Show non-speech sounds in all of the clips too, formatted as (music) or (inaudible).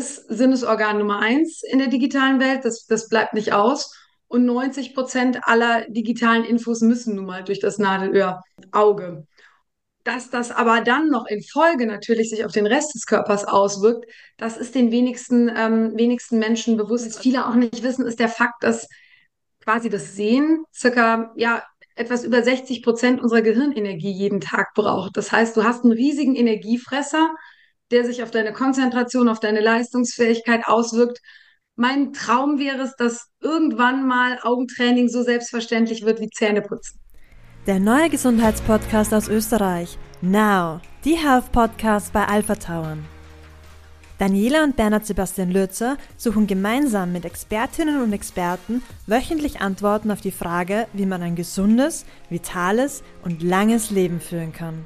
ist Sinnesorgan Nummer eins in der digitalen Welt. Das, das bleibt nicht aus. Und 90 Prozent aller digitalen Infos müssen nun mal durch das Nadelöhr Auge. Dass das aber dann noch in Folge natürlich sich auf den Rest des Körpers auswirkt, das ist den wenigsten, ähm, wenigsten Menschen bewusst. Was viele auch nicht wissen, ist der Fakt, dass quasi das Sehen circa, ja, etwas über 60 Prozent unserer Gehirnenergie jeden Tag braucht. Das heißt, du hast einen riesigen Energiefresser, der sich auf deine Konzentration, auf deine Leistungsfähigkeit auswirkt. Mein Traum wäre es, dass irgendwann mal Augentraining so selbstverständlich wird wie Zähneputzen. Der neue Gesundheitspodcast aus Österreich. Now, die Health Podcast bei Alpha Tauern. Daniela und Bernhard Sebastian Lürzer suchen gemeinsam mit Expertinnen und Experten wöchentlich Antworten auf die Frage, wie man ein gesundes, vitales und langes Leben führen kann.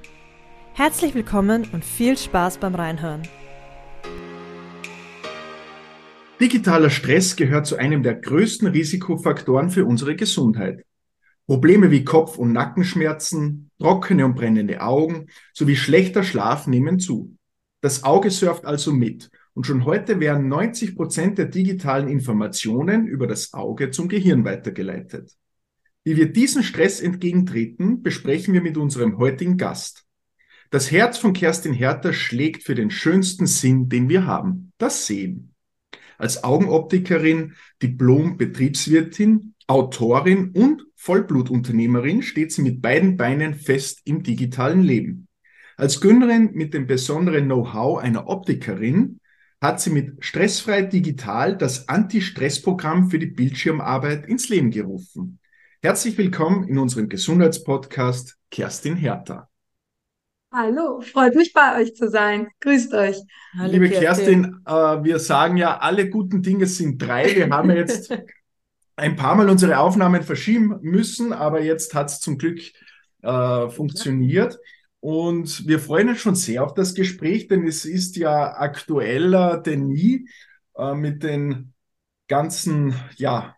Herzlich willkommen und viel Spaß beim Reinhören. Digitaler Stress gehört zu einem der größten Risikofaktoren für unsere Gesundheit. Probleme wie Kopf- und Nackenschmerzen, trockene und brennende Augen sowie schlechter Schlaf nehmen zu. Das Auge surft also mit und schon heute werden 90 Prozent der digitalen Informationen über das Auge zum Gehirn weitergeleitet. Wie wir diesen Stress entgegentreten, besprechen wir mit unserem heutigen Gast. Das Herz von Kerstin Herter schlägt für den schönsten Sinn, den wir haben, das Sehen. Als Augenoptikerin, Diplom-Betriebswirtin, Autorin und Vollblutunternehmerin steht sie mit beiden Beinen fest im digitalen Leben. Als Gründerin mit dem besonderen Know-how einer Optikerin hat sie mit Stressfrei Digital das Anti-Stress-Programm für die Bildschirmarbeit ins Leben gerufen. Herzlich willkommen in unserem Gesundheitspodcast Kerstin Hertha. Hallo, freut mich bei euch zu sein. Grüßt euch. Hallo, Liebe Kerstin, Kerstin äh, wir sagen ja, alle guten Dinge sind drei. Wir haben jetzt (laughs) ein paar Mal unsere Aufnahmen verschieben müssen, aber jetzt hat es zum Glück äh, funktioniert. Und wir freuen uns schon sehr auf das Gespräch, denn es ist ja aktueller denn nie äh, mit den ganzen ja,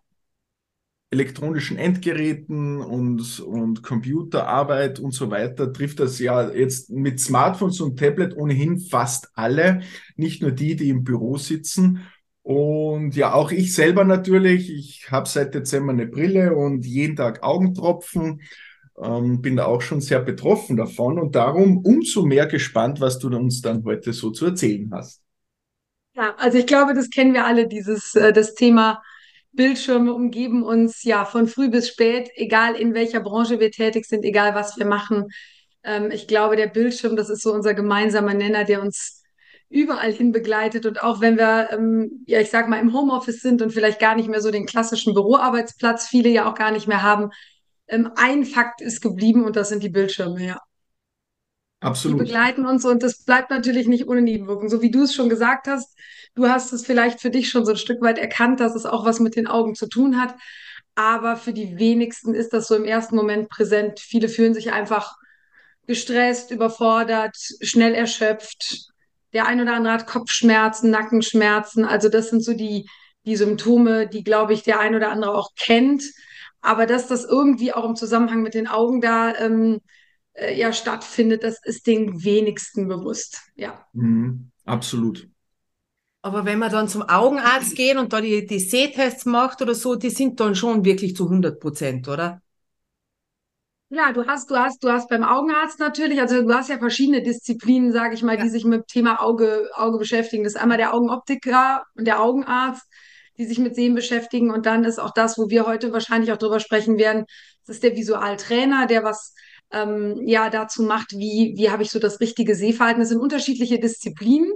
elektronischen Endgeräten und, und Computerarbeit und so weiter trifft das ja jetzt mit Smartphones und Tablet ohnehin fast alle, nicht nur die, die im Büro sitzen. Und ja, auch ich selber natürlich. Ich habe seit Dezember eine Brille und jeden Tag Augentropfen ähm, bin da auch schon sehr betroffen davon und darum umso mehr gespannt, was du uns dann heute so zu erzählen hast. Ja, also ich glaube, das kennen wir alle, dieses, äh, das Thema Bildschirme umgeben uns ja von früh bis spät, egal in welcher Branche wir tätig sind, egal was wir machen. Ähm, ich glaube, der Bildschirm, das ist so unser gemeinsamer Nenner, der uns überall hin begleitet. Und auch wenn wir, ähm, ja, ich sag mal, im Homeoffice sind und vielleicht gar nicht mehr so den klassischen Büroarbeitsplatz, viele ja auch gar nicht mehr haben, ähm, ein Fakt ist geblieben und das sind die Bildschirme, ja. Absolut. Die begleiten uns und das bleibt natürlich nicht ohne Nebenwirkungen. So wie du es schon gesagt hast, du hast es vielleicht für dich schon so ein Stück weit erkannt, dass es auch was mit den Augen zu tun hat. Aber für die wenigsten ist das so im ersten Moment präsent. Viele fühlen sich einfach gestresst, überfordert, schnell erschöpft. Der ein oder andere hat Kopfschmerzen, Nackenschmerzen. Also das sind so die, die Symptome, die, glaube ich, der ein oder andere auch kennt. Aber dass das irgendwie auch im Zusammenhang mit den Augen da ähm, äh, ja stattfindet, das ist den wenigsten bewusst. Ja. Mhm, absolut. Aber wenn wir dann zum Augenarzt gehen und da die, die Sehtests macht oder so, die sind dann schon wirklich zu 100 Prozent, oder? Ja, du hast, du hast, du hast beim Augenarzt natürlich, also du hast ja verschiedene Disziplinen, sage ich mal, ja. die sich mit dem Thema Auge, Auge beschäftigen. Das ist einmal der Augenoptiker und der Augenarzt die sich mit Sehen beschäftigen. Und dann ist auch das, wo wir heute wahrscheinlich auch drüber sprechen werden, das ist der Visualtrainer, der was ähm, ja dazu macht, wie, wie habe ich so das richtige Sehverhalten. Das sind unterschiedliche Disziplinen,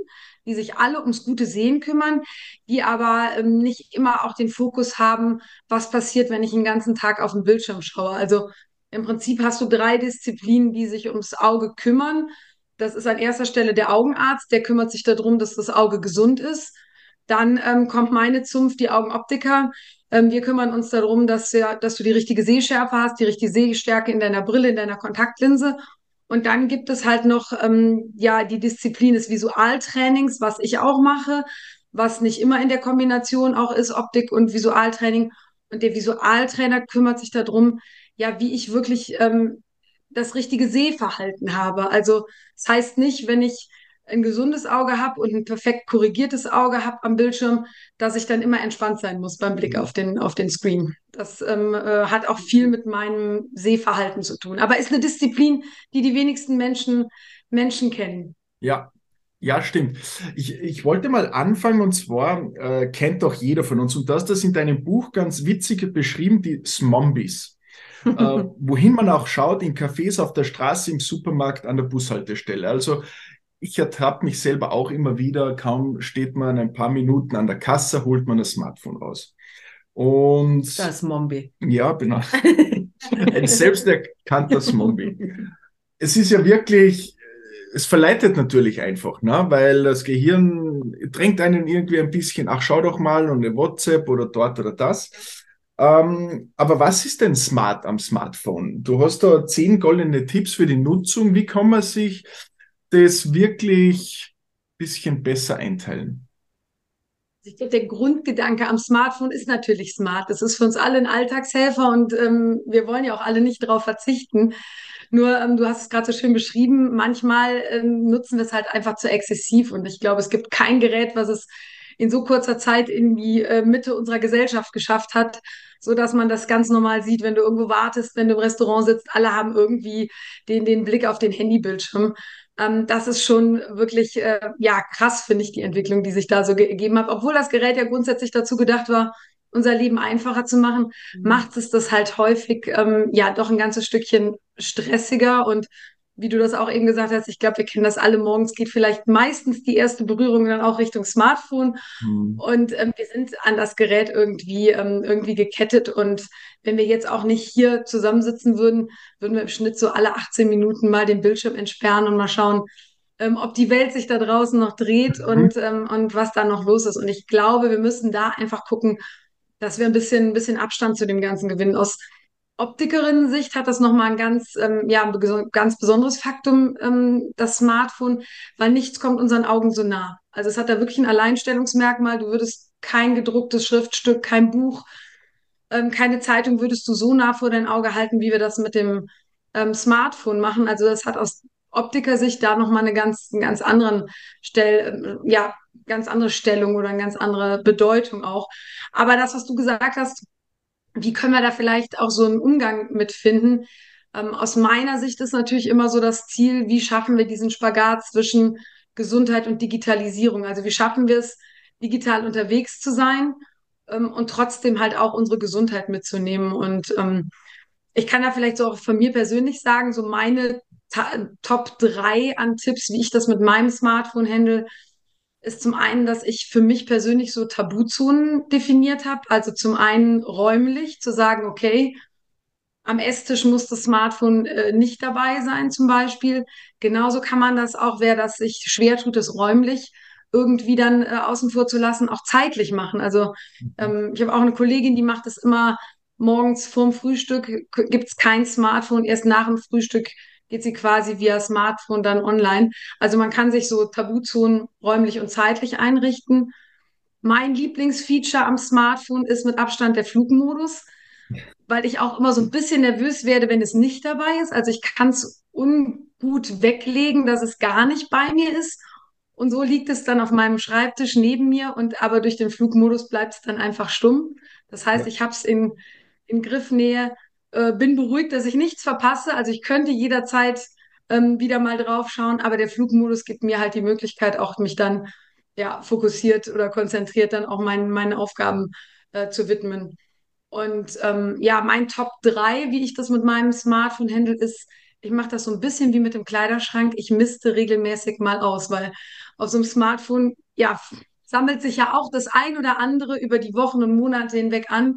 die sich alle ums gute Sehen kümmern, die aber ähm, nicht immer auch den Fokus haben, was passiert, wenn ich den ganzen Tag auf den Bildschirm schaue. Also im Prinzip hast du drei Disziplinen, die sich ums Auge kümmern. Das ist an erster Stelle der Augenarzt, der kümmert sich darum, dass das Auge gesund ist. Dann ähm, kommt meine Zunft, die Augenoptiker. Ähm, wir kümmern uns darum, dass, ja, dass du die richtige Sehschärfe hast, die richtige Sehstärke in deiner Brille, in deiner Kontaktlinse. Und dann gibt es halt noch ähm, ja die Disziplin des Visualtrainings, was ich auch mache, was nicht immer in der Kombination auch ist, Optik und Visualtraining. Und der Visualtrainer kümmert sich darum, ja, wie ich wirklich ähm, das richtige Sehverhalten habe. Also das heißt nicht, wenn ich ein gesundes Auge habe und ein perfekt korrigiertes Auge habe am Bildschirm, dass ich dann immer entspannt sein muss beim Blick auf den, auf den Screen. Das ähm, äh, hat auch viel mit meinem Sehverhalten zu tun. Aber ist eine Disziplin, die die wenigsten Menschen, Menschen kennen. Ja, ja, stimmt. Ich, ich wollte mal anfangen und zwar äh, kennt doch jeder von uns und du hast das in deinem Buch ganz witzig beschrieben, die Smombies. (laughs) äh, wohin man auch schaut, in Cafés, auf der Straße, im Supermarkt, an der Bushaltestelle. Also ich ertappe mich selber auch immer wieder, kaum steht man ein paar Minuten an der Kasse, holt man das Smartphone raus. Und das Mombi. Ja, genau. (laughs) ein selbsterkannter Mombi. Es ist ja wirklich es verleitet natürlich einfach, ne? weil das Gehirn drängt einen irgendwie ein bisschen, ach, schau doch mal und eine WhatsApp oder dort oder das. Ähm, aber was ist denn smart am Smartphone? Du hast da zehn goldene Tipps für die Nutzung. Wie kann man sich das wirklich ein bisschen besser einteilen? Ich glaube, der Grundgedanke am Smartphone ist natürlich smart. Das ist für uns alle ein Alltagshelfer und ähm, wir wollen ja auch alle nicht darauf verzichten. Nur, ähm, du hast es gerade so schön beschrieben, manchmal ähm, nutzen wir es halt einfach zu exzessiv. Und ich glaube, es gibt kein Gerät, was es in so kurzer Zeit in die äh, Mitte unserer Gesellschaft geschafft hat, so dass man das ganz normal sieht, wenn du irgendwo wartest, wenn du im Restaurant sitzt, alle haben irgendwie den, den Blick auf den Handybildschirm. Ähm, das ist schon wirklich, äh, ja, krass, finde ich, die Entwicklung, die sich da so gegeben hat. Obwohl das Gerät ja grundsätzlich dazu gedacht war, unser Leben einfacher zu machen, mhm. macht es das halt häufig ähm, ja doch ein ganzes Stückchen stressiger und wie du das auch eben gesagt hast, ich glaube, wir kennen das alle morgens, geht vielleicht meistens die erste Berührung dann auch Richtung Smartphone. Mhm. Und ähm, wir sind an das Gerät irgendwie, ähm, irgendwie gekettet. Und wenn wir jetzt auch nicht hier zusammensitzen würden, würden wir im Schnitt so alle 18 Minuten mal den Bildschirm entsperren und mal schauen, ähm, ob die Welt sich da draußen noch dreht mhm. und, ähm, und was da noch los ist. Und ich glaube, wir müssen da einfach gucken, dass wir ein bisschen, ein bisschen Abstand zu dem Ganzen gewinnen. Aus Optikerinnen-Sicht hat das nochmal ein ganz, ähm, ja, ein ganz besonderes Faktum, ähm, das Smartphone, weil nichts kommt unseren Augen so nah. Also es hat da wirklich ein Alleinstellungsmerkmal. Du würdest kein gedrucktes Schriftstück, kein Buch, ähm, keine Zeitung würdest du so nah vor dein Auge halten, wie wir das mit dem ähm, Smartphone machen. Also das hat aus Optiker-Sicht da nochmal eine ganz, einen ganz anderen Stell, ja, ganz andere Stellung oder eine ganz andere Bedeutung auch. Aber das, was du gesagt hast, wie können wir da vielleicht auch so einen Umgang mitfinden? Ähm, aus meiner Sicht ist natürlich immer so das Ziel, wie schaffen wir diesen Spagat zwischen Gesundheit und Digitalisierung? Also wie schaffen wir es, digital unterwegs zu sein ähm, und trotzdem halt auch unsere Gesundheit mitzunehmen? Und ähm, ich kann da vielleicht so auch von mir persönlich sagen, so meine Top drei an Tipps, wie ich das mit meinem Smartphone handle, ist zum einen, dass ich für mich persönlich so Tabuzonen definiert habe. Also zum einen räumlich zu sagen, okay, am Esstisch muss das Smartphone äh, nicht dabei sein, zum Beispiel. Genauso kann man das auch, wer das sich schwer tut, es räumlich irgendwie dann äh, außen vor zu lassen, auch zeitlich machen. Also mhm. ähm, ich habe auch eine Kollegin, die macht das immer morgens vorm Frühstück, gibt es kein Smartphone, erst nach dem Frühstück geht sie quasi via Smartphone dann online. Also man kann sich so Tabuzonen räumlich und zeitlich einrichten. Mein Lieblingsfeature am Smartphone ist mit Abstand der Flugmodus, weil ich auch immer so ein bisschen nervös werde, wenn es nicht dabei ist. Also ich kann es ungut weglegen, dass es gar nicht bei mir ist. Und so liegt es dann auf meinem Schreibtisch neben mir und aber durch den Flugmodus bleibt es dann einfach stumm. Das heißt, ich habe es in, in Griffnähe äh, bin beruhigt, dass ich nichts verpasse. Also ich könnte jederzeit ähm, wieder mal drauf schauen, aber der Flugmodus gibt mir halt die Möglichkeit, auch mich dann ja fokussiert oder konzentriert dann auch meinen, meinen Aufgaben äh, zu widmen. Und ähm, ja, mein Top 3, wie ich das mit meinem Smartphone handle, ist, ich mache das so ein bisschen wie mit dem Kleiderschrank. Ich misste regelmäßig mal aus, weil auf so einem Smartphone, ja, sammelt sich ja auch das ein oder andere über die Wochen und Monate hinweg an.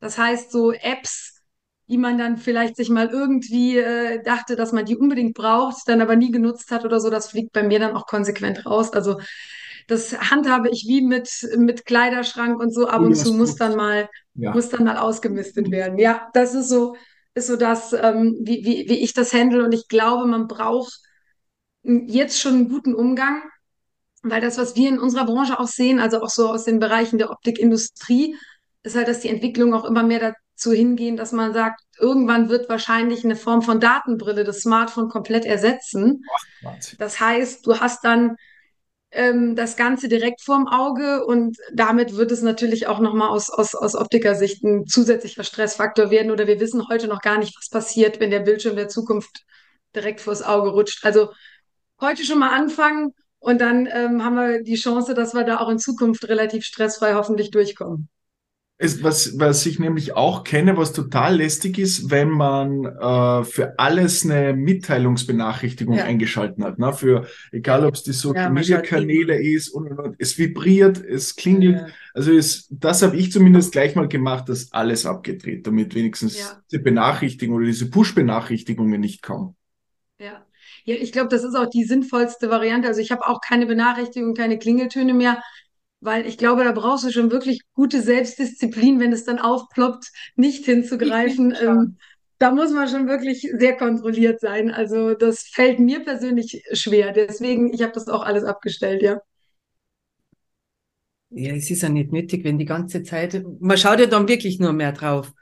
Das heißt, so Apps, die man dann vielleicht sich mal irgendwie äh, dachte, dass man die unbedingt braucht, dann aber nie genutzt hat oder so, das fliegt bei mir dann auch konsequent raus. Also das handhabe ich wie mit, mit Kleiderschrank und so, ab und zu muss dann mal, ja. muss dann mal ausgemistet werden. Ja, das ist so, ist so das, ähm, wie, wie, wie ich das handle. Und ich glaube, man braucht jetzt schon einen guten Umgang, weil das, was wir in unserer Branche auch sehen, also auch so aus den Bereichen der Optikindustrie, ist halt, dass die Entwicklung auch immer mehr zu hingehen, dass man sagt, irgendwann wird wahrscheinlich eine Form von Datenbrille das Smartphone komplett ersetzen. Wahnsinn. Das heißt, du hast dann ähm, das Ganze direkt vorm Auge und damit wird es natürlich auch nochmal aus, aus, aus Optikersicht ein zusätzlicher Stressfaktor werden oder wir wissen heute noch gar nicht, was passiert, wenn der Bildschirm der Zukunft direkt vors Auge rutscht. Also heute schon mal anfangen und dann ähm, haben wir die Chance, dass wir da auch in Zukunft relativ stressfrei hoffentlich durchkommen. Es, was, was ich nämlich auch kenne, was total lästig ist, wenn man äh, für alles eine Mitteilungsbenachrichtigung Ja. eingeschalten hat. Ne? Für egal ob es die Social Ja, Media Kanäle ist und, und, und es vibriert, es klingelt. Ja. Also es, das habe ich zumindest gleich mal gemacht, das alles abgedreht, damit wenigstens diese Benachrichtigung oder diese Push-Benachrichtigungen nicht kommen. Ja, ja, ich glaube, das ist auch die sinnvollste Variante. Also ich habe auch keine Benachrichtigung, keine Klingeltöne mehr, weil ich glaube, da brauchst du schon wirklich gute Selbstdisziplin, wenn es dann aufploppt, nicht hinzugreifen. (laughs) Ähm, da muss man schon wirklich sehr kontrolliert sein. Also das fällt mir persönlich schwer. Deswegen, ich habe das auch alles abgestellt, ja. Ja, es ist ja nicht nötig, wenn die ganze Zeit, man schaut ja dann wirklich nur mehr drauf.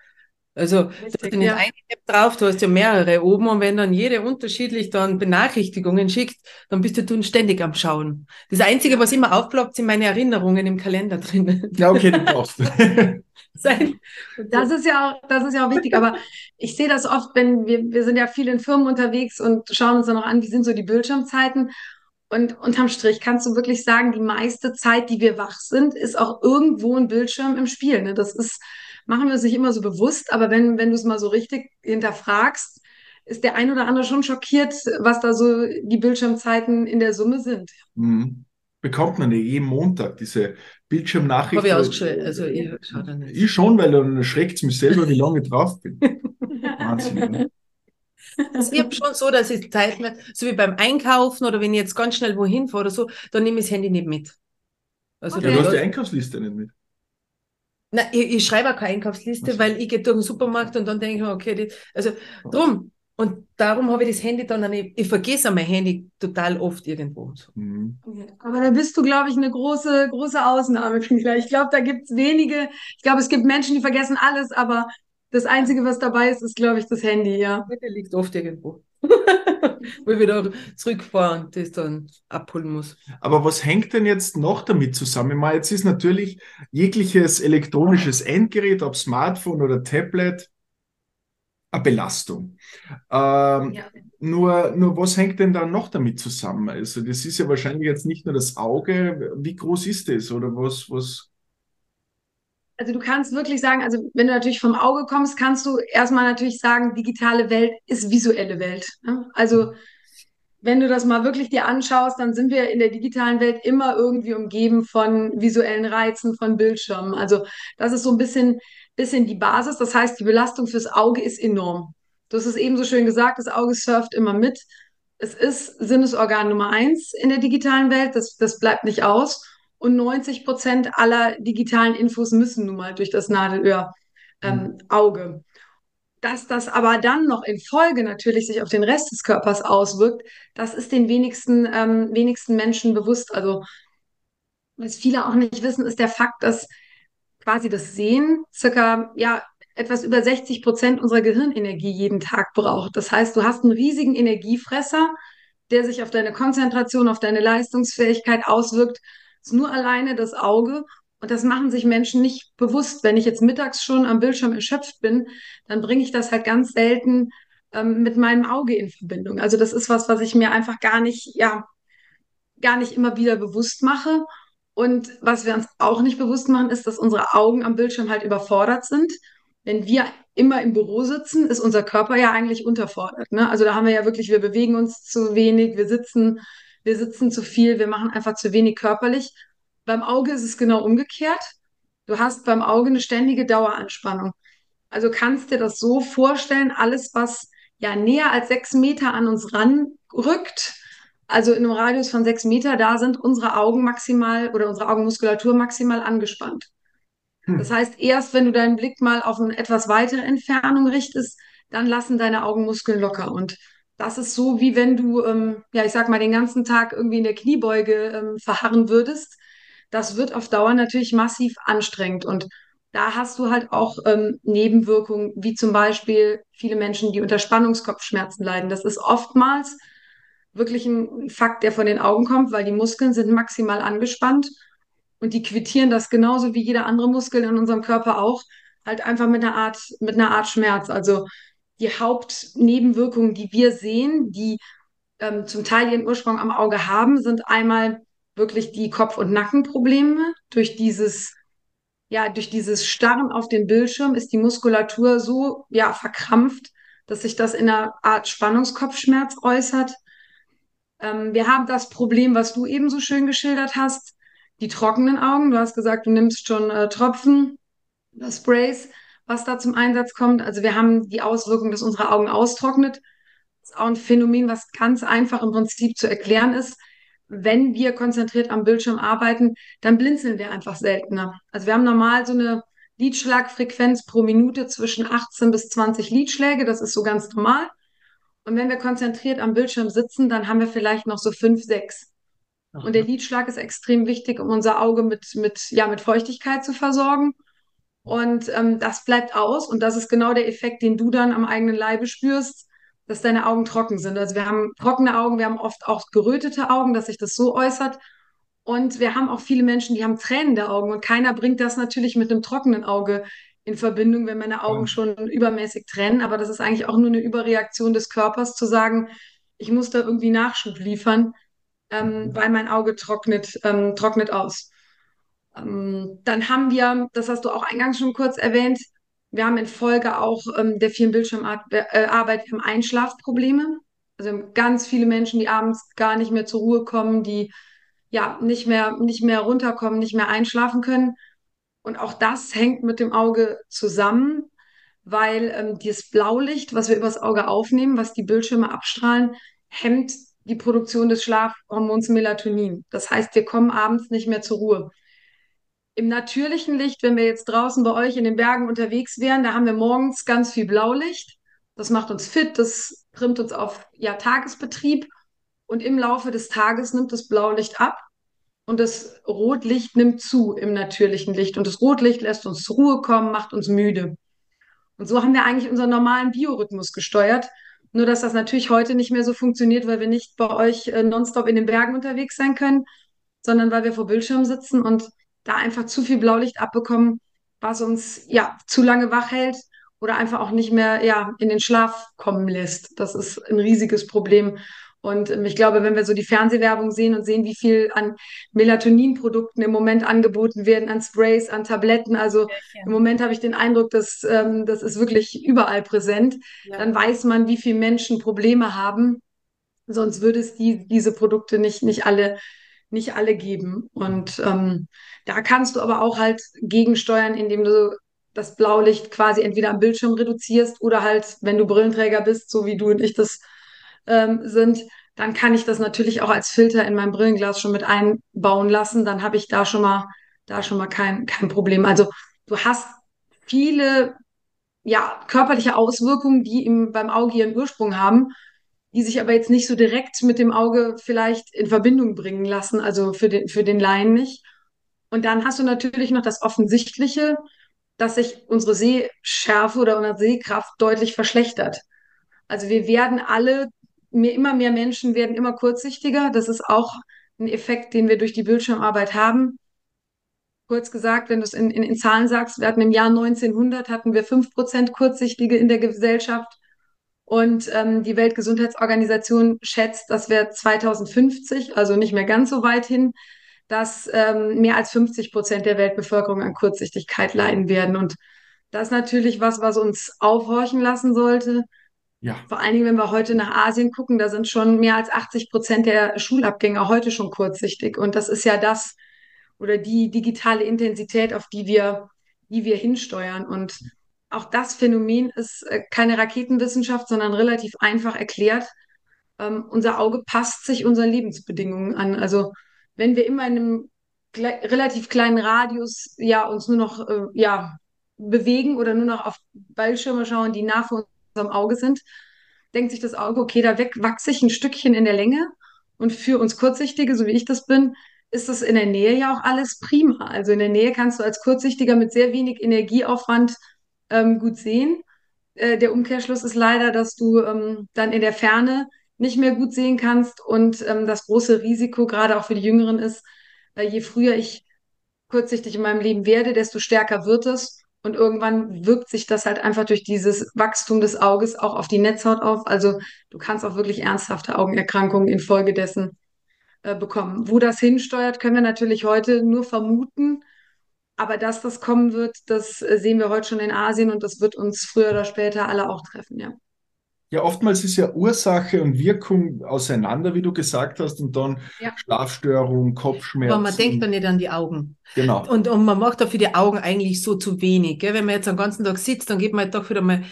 Also, du hast Richtig, ja nicht ja. eine App drauf, du hast ja mehrere oben und wenn dann jede unterschiedlich dann Benachrichtigungen schickt, dann bist du dann ständig am Schauen. Das Einzige, was immer aufploppt, sind meine Erinnerungen im Kalender drin. Ja, okay, die brauchst du. (laughs) Sein. Das ist ja auch, das ist ja auch wichtig, aber ich sehe das oft, wenn wir, wir sind ja viel in Firmen unterwegs und schauen uns dann auch an, wie sind so die Bildschirmzeiten. Und unterm Strich kannst du wirklich sagen, die meiste Zeit, die wir wach sind, ist auch irgendwo ein Bildschirm im Spiel. Ne? Das ist, machen wir uns nicht immer so bewusst, aber wenn, wenn du es mal so richtig hinterfragst, ist der ein oder andere schon schockiert, was da so die Bildschirmzeiten in der Summe sind. Mhm. Bekommt man ja jeden Montag diese Bildschirmnachricht. Habe ich ausgestellt. Also, ich schaue da nicht. Ich schon, weil dann erschreckt es mich selber, wie lange ich drauf bin. (laughs) Wahnsinn. Ne? Also ich habe schon so, dass ich Zeit mehr, so wie beim Einkaufen oder wenn ich jetzt ganz schnell wohin fahre oder so, dann nehme ich das Handy nicht mit. Also Okay. Ja, du hast die Einkaufsliste nicht mit. Nein, ich, ich schreibe auch keine Einkaufsliste, weil ich gehe durch den Supermarkt und dann denke ich mir, okay, die, also drum. Und darum habe ich das Handy dann, an- ich vergesse mein Handy total oft irgendwo. Mhm. Aber da bist du, glaube ich, eine große, große Ausnahme. (laughs) Ich glaube, da gibt es wenige. Ich glaube, es gibt Menschen, die vergessen alles, aber das Einzige, was dabei ist, ist, glaube ich, das Handy, ja. Der liegt oft irgendwo. Wo ich wieder zurückfahre und das dann abholen muss. Aber was hängt denn jetzt noch damit zusammen? Mal, jetzt ist natürlich jegliches elektronisches Endgerät, ob Smartphone oder Tablet, eine Belastung. Ähm, Ja. Nur, nur was hängt denn da noch damit zusammen? Also, das ist ja wahrscheinlich jetzt nicht nur das Auge. Wie groß ist das? Oder was, was? Also du kannst wirklich sagen, also wenn du natürlich vom Auge kommst, kannst du erstmal natürlich sagen, digitale Welt ist visuelle Welt. Ne? Also wenn du das mal wirklich dir anschaust, dann sind wir in der digitalen Welt immer irgendwie umgeben von visuellen Reizen, von Bildschirmen. Also das ist so ein bisschen, bisschen die Basis. Das heißt, die Belastung fürs Auge ist enorm. Du hast es eben so schön gesagt, das Auge surft immer mit. Es ist Sinnesorgan Nummer eins in der digitalen Welt. Das, das bleibt nicht aus. Und 90 Prozent aller digitalen Infos müssen nun mal durch das Nadelöhr ähm, Auge. Dass das aber dann noch in Folge natürlich sich auf den Rest des Körpers auswirkt, das ist den wenigsten, ähm, wenigsten Menschen bewusst. Also, was viele auch nicht wissen, ist der Fakt, dass quasi das Sehen circa, ja, etwas über 60 Prozent unserer Gehirnenergie jeden Tag braucht. Das heißt, du hast einen riesigen Energiefresser, der sich auf deine Konzentration, auf deine Leistungsfähigkeit auswirkt. Ist nur alleine das Auge. Und das machen sich Menschen nicht bewusst. Wenn ich jetzt mittags schon am Bildschirm erschöpft bin, dann bringe ich das halt ganz selten ähm, mit meinem Auge in Verbindung. Also das ist was, was ich mir einfach gar nicht, ja, gar nicht immer wieder bewusst mache. Und was wir uns auch nicht bewusst machen, ist, dass unsere Augen am Bildschirm halt überfordert sind. Wenn wir immer im Büro sitzen, ist unser Körper ja eigentlich unterfordert. Ne? Also da haben wir ja wirklich, wir bewegen uns zu wenig, wir sitzen, wir sitzen zu viel, wir machen einfach zu wenig körperlich. Beim Auge ist es genau umgekehrt. Du hast beim Auge eine ständige Daueranspannung. Also kannst dir das so vorstellen, alles, was ja näher als sechs Meter an uns ranrückt, also in einem Radius von sechs Meter, da sind unsere Augen maximal oder unsere Augenmuskulatur maximal angespannt. Hm. Das heißt, erst wenn du deinen Blick mal auf eine etwas weitere Entfernung richtest, dann lassen deine Augenmuskeln locker. Und das ist so, wie wenn du, ähm, ja, ich sag mal, den ganzen Tag irgendwie in der Kniebeuge ähm, verharren würdest. Das wird auf Dauer natürlich massiv anstrengend. Und da hast du halt auch ähm, Nebenwirkungen, wie zum Beispiel viele Menschen, die unter Spannungskopfschmerzen leiden. Das ist oftmals wirklich ein Fakt, der von den Augen kommt, weil die Muskeln sind maximal angespannt und die quittieren das genauso wie jeder andere Muskel in unserem Körper auch, halt einfach mit einer Art, mit einer Art Schmerz. Also die Hauptnebenwirkungen, die wir sehen, die ähm, zum Teil ihren Ursprung am Auge haben, sind einmal wirklich die Kopf- und Nackenprobleme. Durch dieses, ja, durch dieses Starren auf den Bildschirm ist die Muskulatur so, ja, verkrampft, dass sich das in einer Art Spannungskopfschmerz äußert. Ähm, wir haben das Problem, was du eben so schön geschildert hast, die trockenen Augen. Du hast gesagt, du nimmst schon äh, Tropfen oder Sprays, was da zum Einsatz kommt. Also wir haben die Auswirkung, dass unsere Augen austrocknet. Das ist auch ein Phänomen, was ganz einfach im Prinzip zu erklären ist. Wenn wir konzentriert am Bildschirm arbeiten, dann blinzeln wir einfach seltener. Also wir haben normal so eine Lidschlagfrequenz pro Minute zwischen 18 bis 20 Lidschläge. Das ist so ganz normal. Und wenn wir konzentriert am Bildschirm sitzen, dann haben wir vielleicht noch so fünf, sechs. Und der Lidschlag ist extrem wichtig, um unser Auge mit, mit, ja, mit Feuchtigkeit zu versorgen. Und ähm, das bleibt aus. Und das ist genau der Effekt, den du dann am eigenen Leibe spürst, dass deine Augen trocken sind. Also wir haben trockene Augen, wir haben oft auch gerötete Augen, dass sich das so äußert. Und wir haben auch viele Menschen, die haben tränende Augen. Und keiner bringt das natürlich mit einem trockenen Auge in Verbindung, wenn meine Augen schon übermäßig tränen. Aber das ist eigentlich auch nur eine Überreaktion des Körpers, zu sagen, ich muss da irgendwie Nachschub liefern, ähm, weil mein Auge trocknet, ähm, trocknet aus. Ähm, dann haben wir, das hast du auch eingangs schon kurz erwähnt, wir haben in Folge auch ähm, der vielen Bildschirmarbeit, äh, wir Einschlafprobleme. Also wir haben ganz viele Menschen, die abends gar nicht mehr zur Ruhe kommen, die ja nicht mehr, nicht mehr runterkommen, nicht mehr einschlafen können. Und auch das hängt mit dem Auge zusammen, weil ähm, dieses Blaulicht, was wir übers Auge aufnehmen, was die Bildschirme abstrahlen, hemmt die Produktion des Schlafhormons Melatonin. Das heißt, wir kommen abends nicht mehr zur Ruhe. Im natürlichen Licht, wenn wir jetzt draußen bei euch in den Bergen unterwegs wären, da haben wir morgens ganz viel Blaulicht. Das macht uns fit, das trimmt uns auf ja, Tagesbetrieb. Und im Laufe des Tages nimmt das Blaulicht ab und das Rotlicht nimmt zu im natürlichen Licht. Und das Rotlicht lässt uns zur Ruhe kommen, macht uns müde. Und so haben wir eigentlich unseren normalen Biorhythmus gesteuert. Nur, dass das natürlich heute nicht mehr so funktioniert, weil wir nicht bei euch äh, nonstop in den Bergen unterwegs sein können, sondern weil wir vor Bildschirm sitzen und da einfach zu viel Blaulicht abbekommen, was uns ja zu lange wach hält oder einfach auch nicht mehr ja in den Schlaf kommen lässt. Das ist ein riesiges Problem. Und ähm, ich glaube, wenn wir so die Fernsehwerbung sehen und sehen, wie viel an Melatoninprodukten im Moment angeboten werden, an Sprays, an Tabletten, also ja, im Moment habe ich den Eindruck, dass ähm, das ist wirklich überall präsent, ja. dann weiß man, wie viele Menschen Probleme haben. Sonst würde es die, diese Produkte nicht, nicht alle nicht alle geben. Und ähm, da kannst du aber auch halt gegensteuern, indem du das Blaulicht quasi entweder am Bildschirm reduzierst oder halt, wenn du Brillenträger bist, so wie du und ich das ähm, sind, dann kann ich das natürlich auch als Filter in mein Brillenglas schon mit einbauen lassen. Dann habe ich da schon mal, da schon mal kein, kein Problem. Also du hast viele ja, körperliche Auswirkungen, die im, beim Auge ihren Ursprung haben, die sich aber jetzt nicht so direkt mit dem Auge vielleicht in Verbindung bringen lassen, also für den, für den Laien nicht. Und dann hast du natürlich noch das Offensichtliche, dass sich unsere Sehschärfe oder unsere Sehkraft deutlich verschlechtert. Also wir werden alle mehr, immer mehr Menschen werden immer kurzsichtiger. Das ist auch ein Effekt, den wir durch die Bildschirmarbeit haben. Kurz gesagt, wenn du es in, in, in Zahlen sagst, wir hatten im Jahr 1900 hatten wir 5% Kurzsichtige in der Gesellschaft. Und ähm, die Weltgesundheitsorganisation schätzt, dass wir 2050, also nicht mehr ganz so weit hin, dass ähm, mehr als 50 Prozent der Weltbevölkerung an Kurzsichtigkeit leiden werden. Und das ist natürlich was, was uns aufhorchen lassen sollte. Ja. Vor allen Dingen, wenn wir heute nach Asien gucken, da sind schon mehr als 80 Prozent der Schulabgänger heute schon kurzsichtig. Und das ist ja das oder die digitale Intensität, auf die wir, die wir hinsteuern. Und auch das Phänomen ist äh, keine Raketenwissenschaft, sondern relativ einfach erklärt. Ähm, unser Auge passt sich unseren Lebensbedingungen an. Also wenn wir immer in einem relativ kleinen Radius ja uns nur noch äh, ja bewegen oder nur noch auf Bildschirme schauen, die nah vor unserem Auge sind, denkt sich das Auge, okay, da weg wachse ich ein Stückchen in der Länge und für uns Kurzsichtige, so wie ich das bin, ist es in der Nähe ja auch alles prima. Also in der Nähe kannst du als Kurzsichtiger mit sehr wenig Energieaufwand ähm, gut sehen. Äh, der Umkehrschluss ist leider, dass du ähm, dann in der Ferne nicht mehr gut sehen kannst und ähm, das große Risiko gerade auch für die Jüngeren ist, äh, je früher ich kurzsichtig in meinem Leben werde, desto stärker wird es. Und irgendwann wirkt sich das halt einfach durch dieses Wachstum des Auges auch auf die Netzhaut auf. Also du kannst auch wirklich ernsthafte Augenerkrankungen infolgedessen äh, bekommen. Wo das hinsteuert, können wir natürlich heute nur vermuten. Aber dass das kommen wird, das äh, sehen wir heute schon in Asien und das wird uns früher oder später alle auch treffen, ja. Ja, oftmals ist ja Ursache und Wirkung auseinander, wie du gesagt hast, und dann ja. Schlafstörung, Kopfschmerzen. Aber man denkt dann nicht an die Augen. Genau. Und, und man macht auch für die Augen eigentlich so zu wenig. Gell? Wenn man jetzt den ganzen Tag sitzt, dann geht man halt doch wieder mal,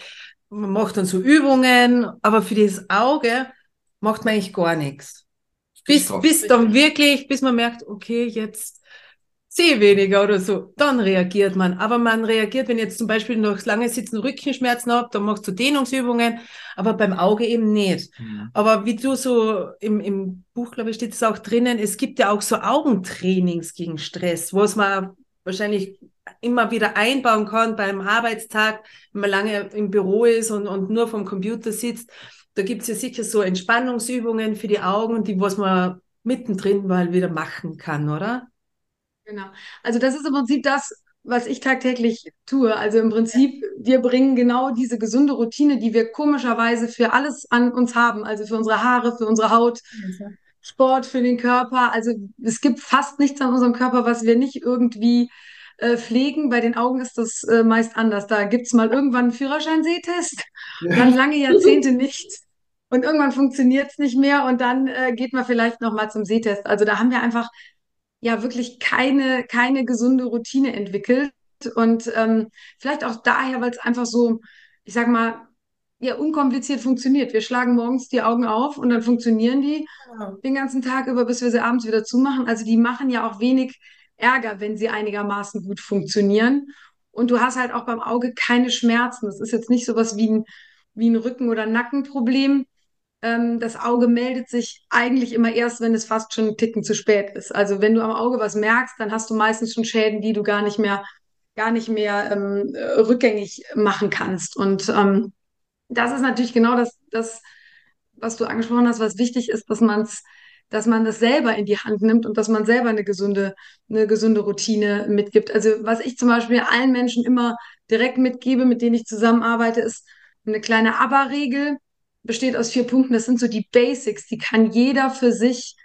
man macht dann so Übungen, aber für das Auge macht man eigentlich gar nichts. Bis, bis dann wirklich, bis man merkt, okay, jetzt sehe weniger oder so, dann reagiert man. Aber man reagiert, wenn jetzt zum Beispiel noch lange Sitzen Rückenschmerzen habt, dann machst du Dehnungsübungen, aber beim Auge eben nicht. Mhm. Aber wie du so im, im Buch, glaube ich, steht es auch drinnen, es gibt ja auch so Augentrainings gegen Stress, wo es man wahrscheinlich immer wieder einbauen kann beim Arbeitstag, wenn man lange im Büro ist und, und nur vom Computer sitzt. Da gibt es ja sicher so Entspannungsübungen für die Augen, die was man mittendrin mal wieder machen kann, oder? Genau. Also das ist im Prinzip das, was ich tagtäglich tue. Also im Prinzip, wir bringen genau diese gesunde Routine, die wir komischerweise für alles an uns haben. Also für unsere Haare, für unsere Haut, Sport, für den Körper. Also es gibt fast nichts an unserem Körper, was wir nicht irgendwie äh, pflegen. Bei den Augen ist das äh, meist anders. Da gibt es mal irgendwann einen Führerschein-Sehtest, ja. dann lange Jahrzehnte nicht. Und irgendwann funktioniert es nicht mehr und dann äh, geht man vielleicht nochmal zum Sehtest. Also da haben wir einfach ja wirklich keine, keine gesunde Routine entwickelt. Und ähm, vielleicht auch daher, weil es einfach so, ich sag mal, ja, unkompliziert funktioniert. Wir schlagen morgens die Augen auf und dann funktionieren die ja. den ganzen Tag über, bis wir sie abends wieder zumachen. Also die machen ja auch wenig Ärger, wenn sie einigermaßen gut funktionieren. Und du hast halt auch beim Auge keine Schmerzen. Das ist jetzt nicht so was wie ein, wie ein Rücken- oder Nackenproblem, ähm, das Auge meldet sich eigentlich immer erst, wenn es fast schon einen Ticken zu spät ist. Also wenn du am Auge was merkst, dann hast du meistens schon Schäden, die du gar nicht mehr, gar nicht mehr ähm, rückgängig machen kannst. Und ähm, das ist natürlich genau das, das, was du angesprochen hast, was wichtig ist, dass man es dass man das selber in die Hand nimmt und dass man selber eine gesunde, eine gesunde Routine mitgibt. Also was ich zum Beispiel allen Menschen immer direkt mitgebe, mit denen ich zusammenarbeite, ist eine kleine Aber-Regel besteht aus vier Punkten. Das sind so die Basics, die kann jeder für sich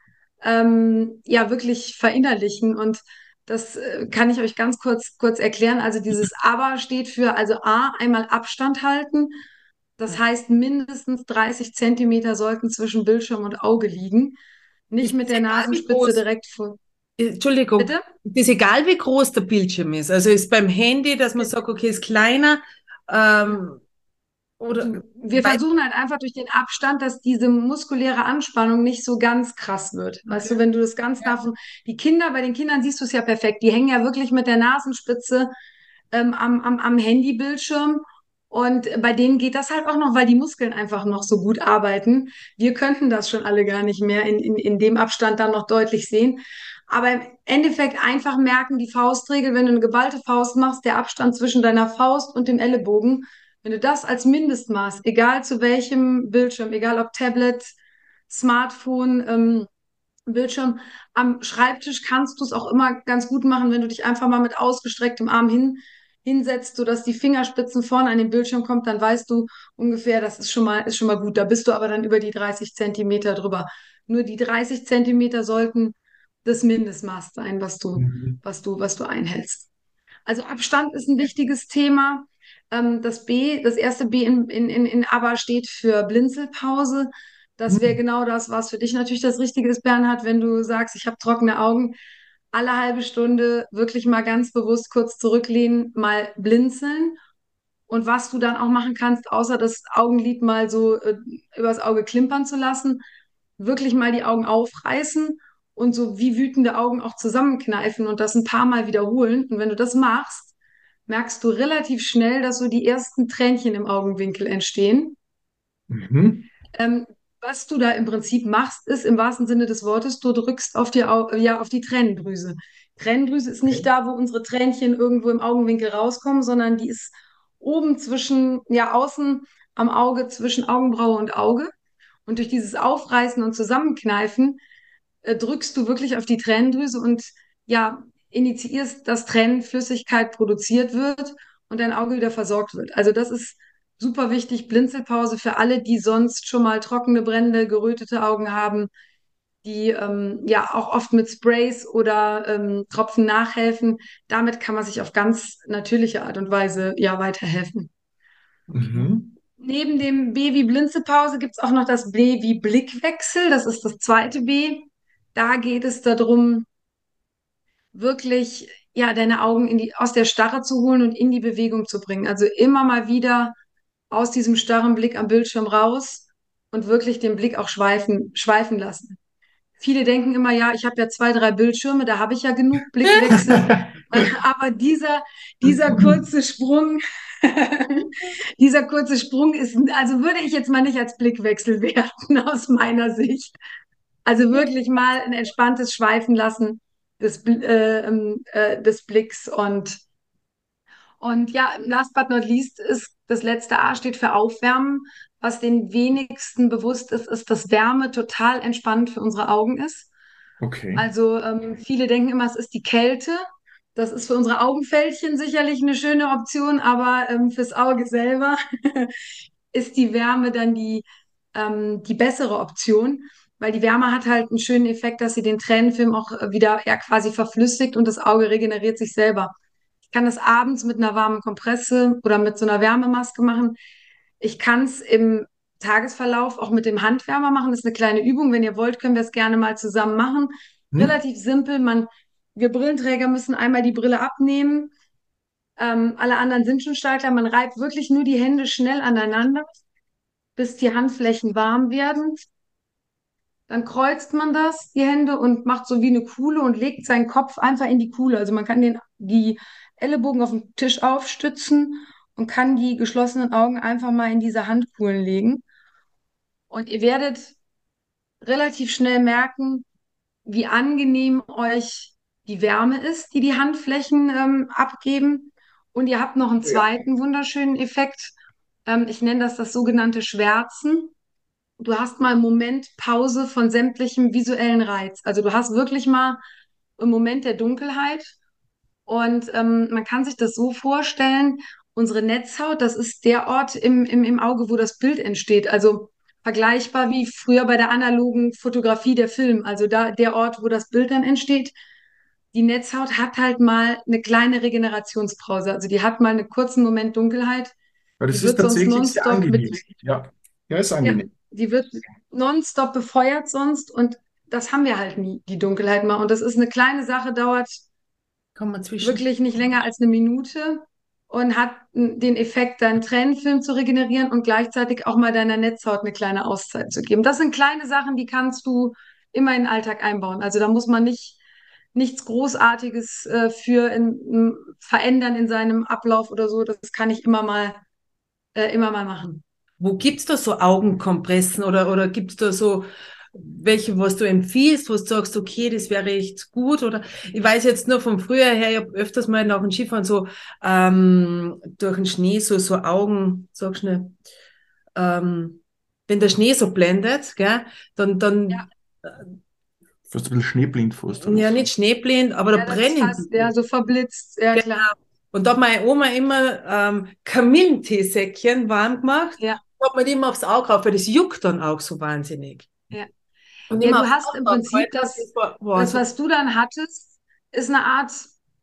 ähm, ja wirklich verinnerlichen. Und das äh, kann ich euch ganz kurz, kurz erklären. Also dieses (laughs) Aber steht für, also A, einmal Abstand halten. Das heißt, mindestens 30 Zentimeter sollten zwischen Bildschirm und Auge liegen. Nicht mit der Nasenspitze direkt vor. Entschuldigung, Bitte? ist egal, wie groß der Bildschirm ist. Also ist beim Handy, dass man sagt, okay, ist kleiner, ähm, oder wir versuchen halt einfach durch den Abstand, dass diese muskuläre Anspannung nicht so ganz krass wird. Weißt du, wenn du das ganz ja. davon, die Kinder, bei den Kindern siehst du es ja perfekt, die hängen ja wirklich mit der Nasenspitze ähm, am, am, am Handybildschirm. Und bei denen geht das halt auch noch, weil die Muskeln einfach noch so gut arbeiten. Wir könnten das schon alle gar nicht mehr in, in, in dem Abstand dann noch deutlich sehen. Aber im Endeffekt einfach merken, die Faustregel, wenn du eine geballte Faust machst, der Abstand zwischen deiner Faust und dem Ellenbogen wenn du das als Mindestmaß, egal zu welchem Bildschirm, egal ob Tablet, Smartphone, ähm, Bildschirm, am Schreibtisch kannst du es auch immer ganz gut machen, wenn du dich einfach mal mit ausgestrecktem Arm hin, hinsetzt, sodass die Fingerspitzen vorne an den Bildschirm kommt, dann weißt du ungefähr, das ist schon mal, ist schon mal gut. Da bist du aber dann über die 30 Zentimeter drüber. Nur die 30 Zentimeter sollten das Mindestmaß sein, was du, mhm. was du, was du einhältst. Also Abstand ist ein wichtiges Thema. Ähm, das B, das erste B in, in, in, in ABBA steht für Blinzelpause. Das wäre mhm. genau das, was für dich natürlich das Richtige ist, Bernhard, wenn du sagst, ich habe trockene Augen. Alle halbe Stunde wirklich mal ganz bewusst kurz zurücklehnen, mal blinzeln. Und was du dann auch machen kannst, außer das Augenlid mal so äh, übers Auge klimpern zu lassen, wirklich mal die Augen aufreißen und so wie wütende Augen auch zusammenkneifen und das ein paar Mal wiederholen. Und wenn du das machst, merkst du relativ schnell, dass so die ersten Tränchen im Augenwinkel entstehen. Mhm. Ähm, was du da im Prinzip machst, ist im wahrsten Sinne des Wortes, du drückst auf die, Au ja, auf die Tränendrüse. Tränendrüse ist nicht da, wo unsere Tränchen irgendwo im Augenwinkel rauskommen, sondern die ist oben zwischen, ja, außen am Auge, zwischen Augenbraue und Auge. Und durch dieses Aufreißen und Zusammenkneifen äh, drückst du wirklich auf die Tränendrüse und ja, initiierst, dass Tränenflüssigkeit produziert wird und dein Auge wieder versorgt wird. Also das ist super wichtig. Blinzelpause für alle, die sonst schon mal trockene, brennende, gerötete Augen haben, die ähm, ja auch oft mit Sprays oder ähm, Tropfen nachhelfen. Damit kann man sich auf ganz natürliche Art und Weise ja weiterhelfen. Mhm. Neben dem B wie Blinzelpause gibt es auch noch das B wie Blickwechsel. Das ist das zweite B. Da geht es darum, wirklich ja deine Augen in die, aus der Starre zu holen und in die Bewegung zu bringen. Also immer mal wieder aus diesem starren Blick am Bildschirm raus und wirklich den Blick auch schweifen, schweifen lassen. Viele denken immer, ja, ich habe ja zwei, drei Bildschirme, da habe ich ja genug Blickwechsel. (laughs) Aber dieser, dieser kurze Sprung, (laughs) dieser kurze Sprung ist, also würde ich jetzt mal nicht als Blickwechsel (laughs) werten aus meiner Sicht. Also wirklich mal ein entspanntes Schweifen lassen des, äh, ähm, äh, des Blicks und und ja, last but not least ist das letzte A steht für Aufwärmen. Was den wenigsten bewusst ist, ist, dass Wärme total entspannend für unsere Augen ist. Okay. Also ähm, viele denken immer, es ist die Kälte. Das ist für unsere Augenfältchen sicherlich eine schöne Option, aber ähm, fürs Auge selber (laughs) ist die Wärme dann die, ähm, die bessere Option, weil die Wärme hat halt einen schönen Effekt, dass sie den Tränenfilm auch wieder ja, quasi verflüssigt und das Auge regeneriert sich selber. Ich kann das abends mit einer warmen Kompresse oder mit so einer Wärmemaske machen. Ich kann es im Tagesverlauf auch mit dem Handwärmer machen. Das ist eine kleine Übung. Wenn ihr wollt, können wir es gerne mal zusammen machen. Hm. Relativ simpel. Man, wir Brillenträger müssen einmal die Brille abnehmen. Ähm, alle anderen sind schon Startklar. Man reibt wirklich nur die Hände schnell aneinander, bis die Handflächen warm werden. Dann kreuzt man das, die Hände, und macht so wie eine Kuhle und legt seinen Kopf einfach in die Kuhle. Also man kann den, die Ellenbogen auf den Tisch aufstützen und kann die geschlossenen Augen einfach mal in diese Handkuhlen legen. Und ihr werdet relativ schnell merken, wie angenehm euch die Wärme ist, die die Handflächen ähm, abgeben. Und ihr habt noch einen zweiten ja. wunderschönen Effekt. Ähm, ich nenne das das sogenannte Schwärzen. Du hast mal einen Moment Pause von sämtlichem visuellen Reiz. Also du hast wirklich mal einen Moment der Dunkelheit und ähm, man kann sich das so vorstellen, unsere Netzhaut, das ist der Ort im, im, im Auge, wo das Bild entsteht. Also vergleichbar wie früher bei der analogen Fotografie der Film. Also da der Ort, wo das Bild dann entsteht. Die Netzhaut hat halt mal eine kleine Regenerationspause. Also die hat mal einen kurzen Moment Dunkelheit. Weil das die ist tatsächlich sehr angenehm. Ja. ja, ist angenehm. Ja, die wird nonstop befeuert sonst und das haben wir halt nie, die Dunkelheit mal. Und das ist eine kleine Sache, dauert wirklich nicht länger als eine Minute und hat den Effekt, deinen Tränenfilm zu regenerieren und gleichzeitig auch mal deiner Netzhaut eine kleine Auszeit zu geben. Das sind kleine Sachen, die kannst du immer in den Alltag einbauen. Also da muss man nicht nichts Großartiges äh, für in, in, verändern in seinem Ablauf oder so. Das kann ich immer mal, äh, immer mal machen. Wo gibt es da so Augenkompressen oder, oder gibt es da so welche, was du empfiehlst, was du sagst, okay, das wäre echt gut oder ich weiß jetzt nur vom früher her, ich habe öfters mal nach dem Skifahren so ähm, durch den Schnee so, so Augen, sag schnell, ähm, wenn der Schnee so blendet, gell, dann, dann ja. Fast ein bisschen schneeblind fast. Ja, nicht schneeblind, aber ja, da brennen. Fast, ja, so verblitzt, ja genau. klar. Und da hat meine Oma immer ähm, Kamillenteesäckchen warm gemacht. Ja. Hat man immer aufs Auge drauf, weil das juckt dann auch so wahnsinnig. Ja. Und ja, du hast im Prinzip das, das, was du dann hattest, ist eine Art,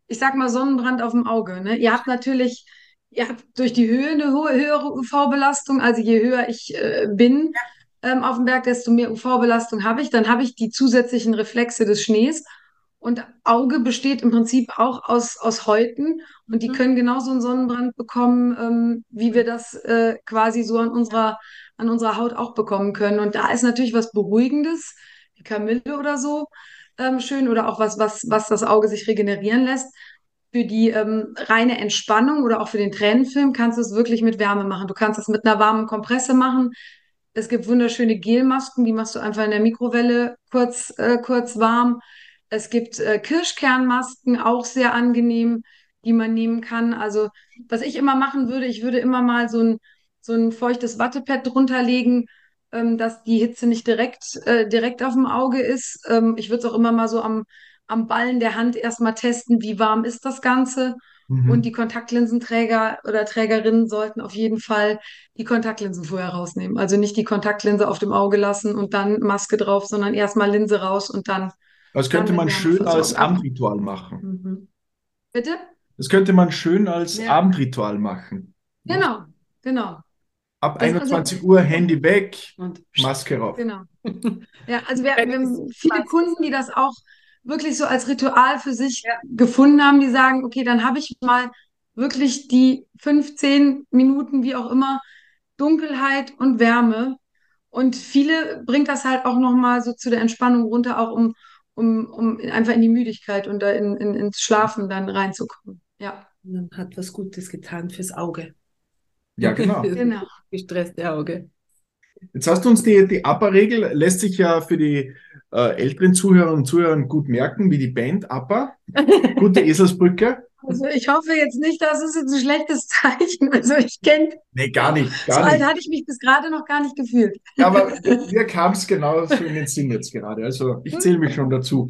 ich sag mal, Sonnenbrand auf dem Auge. Ne? Ihr habt natürlich, ihr habt durch die Höhe eine hohe, höhere UV-Belastung. Also je höher ich äh, bin ja. ähm, auf dem Berg, desto mehr UV-Belastung habe ich. Dann habe ich die zusätzlichen Reflexe des Schnees. Und Auge besteht im Prinzip auch aus, aus Häuten und die mhm. können genauso einen Sonnenbrand bekommen, ähm, wie wir das äh, quasi so an unserer an unserer Haut auch bekommen können. Und da ist natürlich was Beruhigendes, wie Kamille oder so, ähm, schön oder auch was, was, was das Auge sich regenerieren lässt. Für die ähm, reine Entspannung oder auch für den Tränenfilm kannst du es wirklich mit Wärme machen. Du kannst es mit einer warmen Kompresse machen. Es gibt wunderschöne Gelmasken, die machst du einfach in der Mikrowelle kurz, äh, kurz warm. Es gibt äh, Kirschkernmasken, auch sehr angenehm, die man nehmen kann. Also, was ich immer machen würde, ich würde immer mal so ein, so ein feuchtes Wattepad drunter legen, ähm, dass die Hitze nicht direkt, äh, direkt auf dem Auge ist. Ähm, ich würde es auch immer mal so am, am Ballen der Hand erstmal testen, wie warm ist das Ganze. Mhm. Und die Kontaktlinsenträger oder Trägerinnen sollten auf jeden Fall die Kontaktlinsen vorher rausnehmen. Also nicht die Kontaktlinse auf dem Auge lassen und dann Maske drauf, sondern erstmal Linse raus und dann. Das könnte man schön als. Abendritual machen. Mhm. Bitte? Das könnte man schön als Ja. Abendritual machen. Genau, genau, Ab Das- 21 Uhr Handy weg, Und Maske rauf. genau. (laughs) Ja, also wir, wir haben viele. Kunden, die das auch wirklich so als Ritual für sich Ja. gefunden haben, die sagen, okay, dann habe ich mal wirklich die 15 Minuten, wie auch immer, Dunkelheit und Wärme. Und viele bringt das halt auch nochmal so zu der Entspannung runter, auch um, um, um einfach in die Müdigkeit und da in, in, ins Schlafen dann reinzukommen. Ja, man hat was Gutes getan fürs Auge. Ja, genau. (laughs) Genau. gestresste Auge. Jetzt hast du uns die, die APA-Regel, lässt sich ja für die äh, älteren Zuhörerinnen und Zuhörer gut merken, wie die Band APA. (laughs) Gute Eselsbrücke. Also ich hoffe jetzt nicht, das ist jetzt ein schlechtes (laughs) Zeichen. Also ich kenne, Nee, gar nicht, so gar alt nicht. hatte ich mich bis gerade noch gar nicht gefühlt. Aber mir kam es genau so in den Sinn jetzt gerade. Also ich zähle mich schon dazu.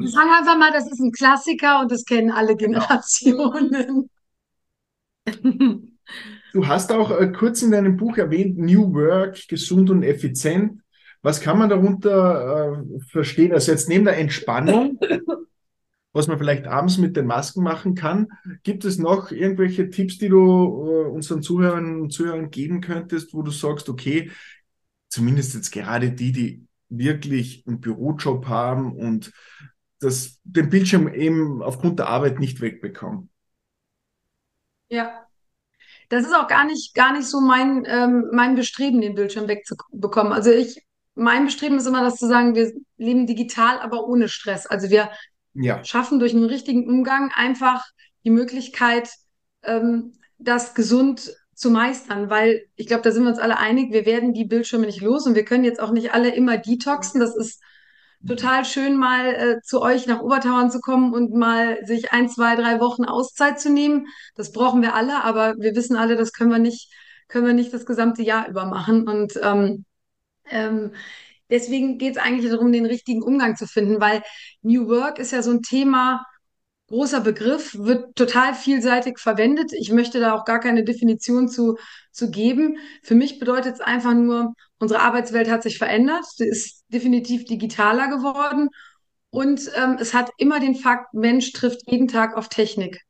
Ich sage einfach mal, das ist ein Klassiker und das kennen alle Generationen. (laughs) Du hast auch äh, kurz in deinem Buch erwähnt, New Work, gesund und effizient. Was kann man darunter äh, verstehen? Also jetzt neben der Entspannung, (laughs) was man vielleicht abends mit den Masken machen kann, gibt es noch irgendwelche Tipps, die du äh, unseren Zuhörern und Zuhörern geben könntest, wo du sagst, okay, zumindest jetzt gerade die, die wirklich einen Bürojob haben und das, den Bildschirm eben aufgrund der Arbeit nicht wegbekommen. Ja. Das ist auch gar nicht, gar nicht so mein, ähm, mein Bestreben, den Bildschirm wegzubekommen. Also ich, mein Bestreben ist immer das zu sagen, wir leben digital, aber ohne Stress. Also wir Ja, schaffen durch einen richtigen Umgang einfach die Möglichkeit, ähm, das gesund zu meistern, weil ich glaube, da sind wir uns alle einig, wir werden die Bildschirme nicht los und wir können jetzt auch nicht alle immer detoxen. Das ist total schön, mal äh, zu euch nach Obertauern zu kommen und mal sich ein, zwei, drei Wochen Auszeit zu nehmen. Das brauchen wir alle, aber wir wissen alle, das können wir nicht, können wir nicht das gesamte Jahr über machen. Und ähm, ähm, deswegen geht es eigentlich darum, den richtigen Umgang zu finden, weil New Work ist ja so ein Thema, großer Begriff, wird total vielseitig verwendet. Ich möchte da auch gar keine Definition zu, zu geben. Für mich bedeutet es einfach nur, unsere Arbeitswelt hat sich verändert, sie ist definitiv digitaler geworden und ähm, es hat immer den Fakt, Mensch trifft jeden Tag auf Technik.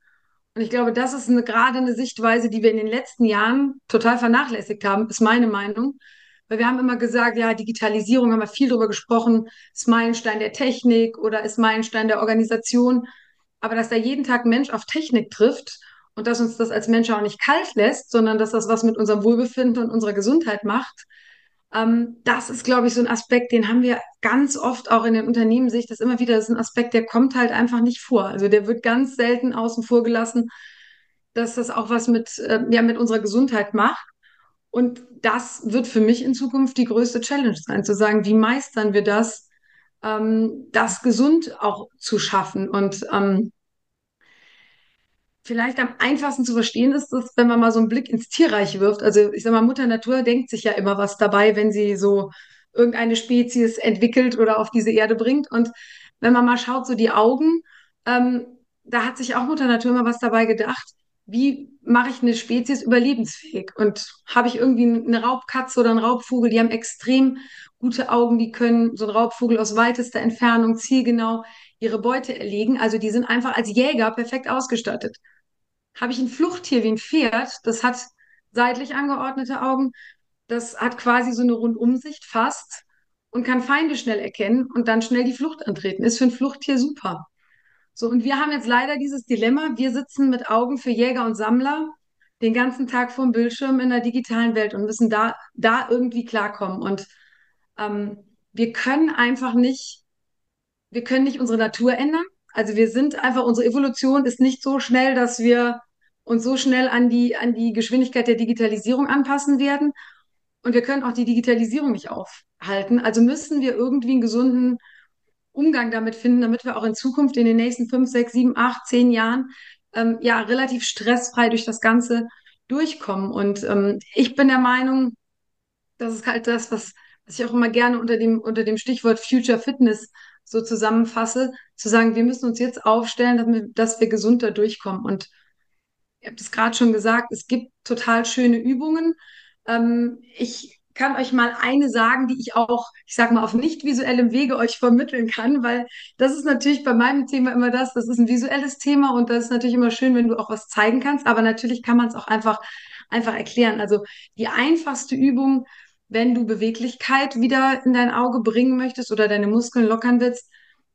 Und ich glaube, das ist eine, gerade eine Sichtweise, die wir in den letzten Jahren total vernachlässigt haben, ist meine Meinung. Weil wir haben immer gesagt, ja, Digitalisierung, haben wir viel drüber gesprochen, ist Meilenstein der Technik oder ist Meilenstein der Organisation. Aber dass da jeden Tag Mensch auf Technik trifft und dass uns das als Mensch auch nicht kalt lässt, sondern dass das was mit unserem Wohlbefinden und unserer Gesundheit macht, ähm, das ist, glaube ich, so ein Aspekt, den haben wir ganz oft auch in den Unternehmen, sehe ich das immer wieder, das ist ein Aspekt, der kommt halt einfach nicht vor. Also der wird ganz selten außen vor gelassen, dass das auch was mit, äh, ja, mit unserer Gesundheit macht. Und das wird für mich in Zukunft die größte Challenge sein, zu sagen, wie meistern wir das, ähm, das gesund auch zu schaffen. Und ähm, vielleicht am einfachsten zu verstehen ist es, wenn man mal so einen Blick ins Tierreich wirft. Also ich sag mal, Mutter Natur denkt sich ja immer was dabei, wenn sie so irgendeine Spezies entwickelt oder auf diese Erde bringt. Und wenn man mal schaut, so die Augen, ähm, da hat sich auch Mutter Natur immer was dabei gedacht. Wie mache ich eine Spezies überlebensfähig? Und habe ich irgendwie eine Raubkatze oder einen Raubvogel, die haben extrem gute Augen, die können so ein Raubvogel aus weitester Entfernung zielgenau ihre Beute erlegen. Also die sind einfach als Jäger perfekt ausgestattet. Habe ich ein Fluchttier wie ein Pferd, das hat seitlich angeordnete Augen, das hat quasi so eine Rundumsicht fast und kann Feinde schnell erkennen und dann schnell die Flucht antreten. Ist für ein Fluchttier super. So, und wir haben jetzt leider dieses Dilemma. Wir sitzen mit Augen für Jäger und Sammler den ganzen Tag vorm Bildschirm in der digitalen Welt und müssen da, da irgendwie klarkommen. Und ähm, wir können einfach nicht, wir können nicht unsere Natur ändern. Also wir sind einfach, unsere Evolution ist nicht so schnell, dass wir uns so schnell an die, an die Geschwindigkeit der Digitalisierung anpassen werden. und wir können auch die Digitalisierung nicht aufhalten. Also müssen wir irgendwie einen gesunden Umgang damit finden, damit wir auch in Zukunft in den nächsten fünf, sechs, sieben, acht, zehn Jahren ähm, ja relativ stressfrei durch das Ganze durchkommen. Und ähm, ich bin der Meinung, das ist halt das, was, was ich auch immer gerne unter dem, unter dem Stichwort Future Fitness so zusammenfasse, zu sagen, wir müssen uns jetzt aufstellen, damit, dass wir gesund da durchkommen. Und ihr habt es gerade schon gesagt, es gibt total schöne Übungen. Ähm, ich kann euch mal eine sagen, die ich auch, ich sag mal, auf nicht visuellem Wege euch vermitteln kann, weil das ist natürlich bei meinem Thema immer das, das ist ein visuelles Thema und das ist natürlich immer schön, wenn du auch was zeigen kannst, aber natürlich kann man es auch einfach, einfach erklären. Also die einfachste Übung, wenn du Beweglichkeit wieder in dein Auge bringen möchtest oder deine Muskeln lockern willst,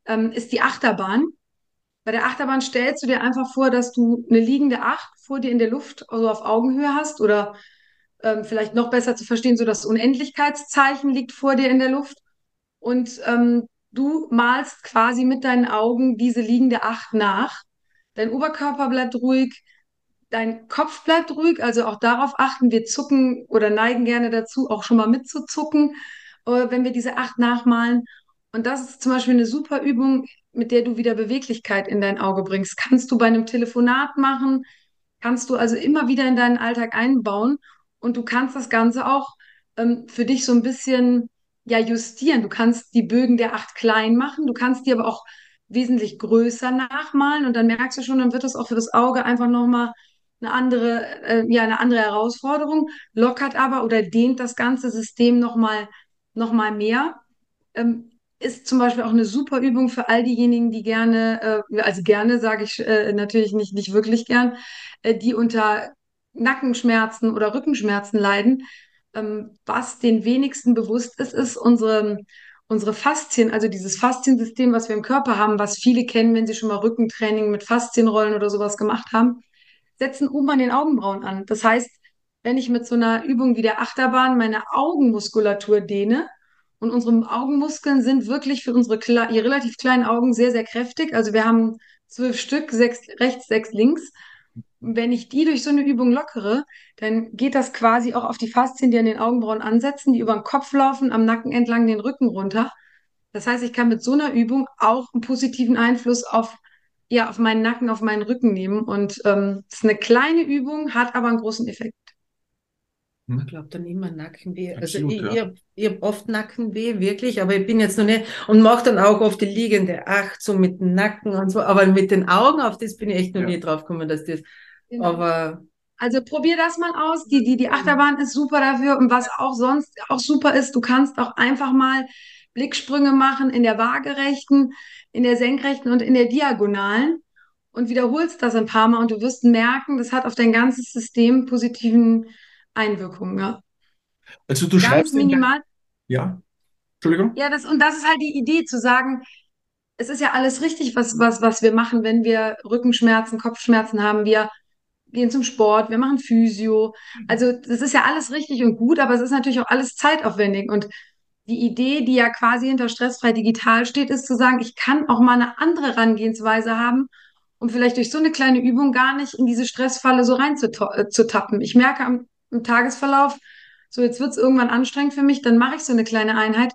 ähm, ist die Achterbahn. Bei der Achterbahn stellst du dir einfach vor, dass du eine liegende Acht vor dir in der Luft, also auf Augenhöhe hast oder ähm, vielleicht noch besser zu verstehen, so das Unendlichkeitszeichen liegt vor dir in der Luft und ähm, du malst quasi mit deinen Augen diese liegende Acht nach. Dein Oberkörper bleibt ruhig, dein Kopf bleibt ruhig, also auch darauf achten. Wir zucken oder neigen gerne dazu, auch schon mal mitzuzucken, äh, wenn wir diese Acht nachmalen. Und das ist zum Beispiel eine super Übung, mit der du wieder Beweglichkeit in dein Auge bringst. Kannst du bei einem Telefonat machen, kannst du also immer wieder in deinen Alltag einbauen und du kannst das Ganze auch ähm, für dich so ein bisschen ja justieren. Du kannst die Bögen der Acht klein machen, du kannst die aber auch wesentlich größer nachmalen und dann merkst du schon, dann wird das auch für das Auge einfach nochmal eine andere, äh, ja, eine andere Herausforderung, lockert aber oder dehnt das ganze System nochmal noch mal mehr. Ähm, ist zum Beispiel auch eine super Übung für all diejenigen, die gerne, äh, also gerne sage ich äh, natürlich nicht, nicht wirklich gern, äh, die unter Nackenschmerzen oder Rückenschmerzen leiden. Ähm, was den wenigsten bewusst ist, ist unsere, unsere Faszien, also dieses Fasziensystem, was wir im Körper haben, was viele kennen, wenn sie schon mal Rückentraining mit Faszienrollen oder sowas gemacht haben, setzen oben an den Augenbrauen an. Das heißt, wenn ich mit so einer Übung wie der Achterbahn meine Augenmuskulatur dehne, und unsere Augenmuskeln sind wirklich für unsere relativ kleinen Augen sehr, sehr kräftig. Also wir haben zwölf Stück, sechs rechts, sechs links. Wenn ich die durch so eine Übung lockere, dann geht das quasi auch auf die Faszien, die an den Augenbrauen ansetzen, die über den Kopf laufen, am Nacken entlang den Rücken runter. Das heißt, ich kann mit so einer Übung auch einen positiven Einfluss auf, ja, auf meinen Nacken, auf meinen Rücken nehmen. Und ähm, es ist eine kleine Übung, hat aber einen großen Effekt. Hm? Ich glaube dann immer Nackenweh. Also Absolut, also ich, ja. ich habe hab oft Nackenweh, wirklich, aber ich bin jetzt noch nicht und mache dann auch oft die liegende Acht, so mit dem Nacken und so, aber mit den Augen, auf das bin ich echt noch ja. nie drauf gekommen, dass das, genau. aber... Also probier das mal aus. Die, die, die Achterbahn ist super dafür. Und was auch sonst auch super ist, du kannst auch einfach mal Blicksprünge machen in der waagerechten, in der senkrechten und in der diagonalen und wiederholst das ein paar Mal und du wirst merken, das hat auf dein ganzes System positiven Einwirkungen, ja. Also du Ganz schreibst minimal. ja. Entschuldigung. Ja, das, und das ist halt die Idee, zu sagen, es ist ja alles richtig, was, was, was wir machen, wenn wir Rückenschmerzen, Kopfschmerzen haben. Wir gehen zum Sport, wir machen Physio. Mhm. Also das ist ja alles richtig und gut, aber es ist natürlich auch alles zeitaufwendig. Und die Idee, die ja quasi hinter Stressfrei Digital steht, ist zu sagen, ich kann auch mal eine andere Herangehensweise haben, um vielleicht durch so eine kleine Übung gar nicht in diese Stressfalle so reinzutappen. Äh, ich merke am im Tagesverlauf, so jetzt wird es irgendwann anstrengend für mich, dann mache ich so eine kleine Einheit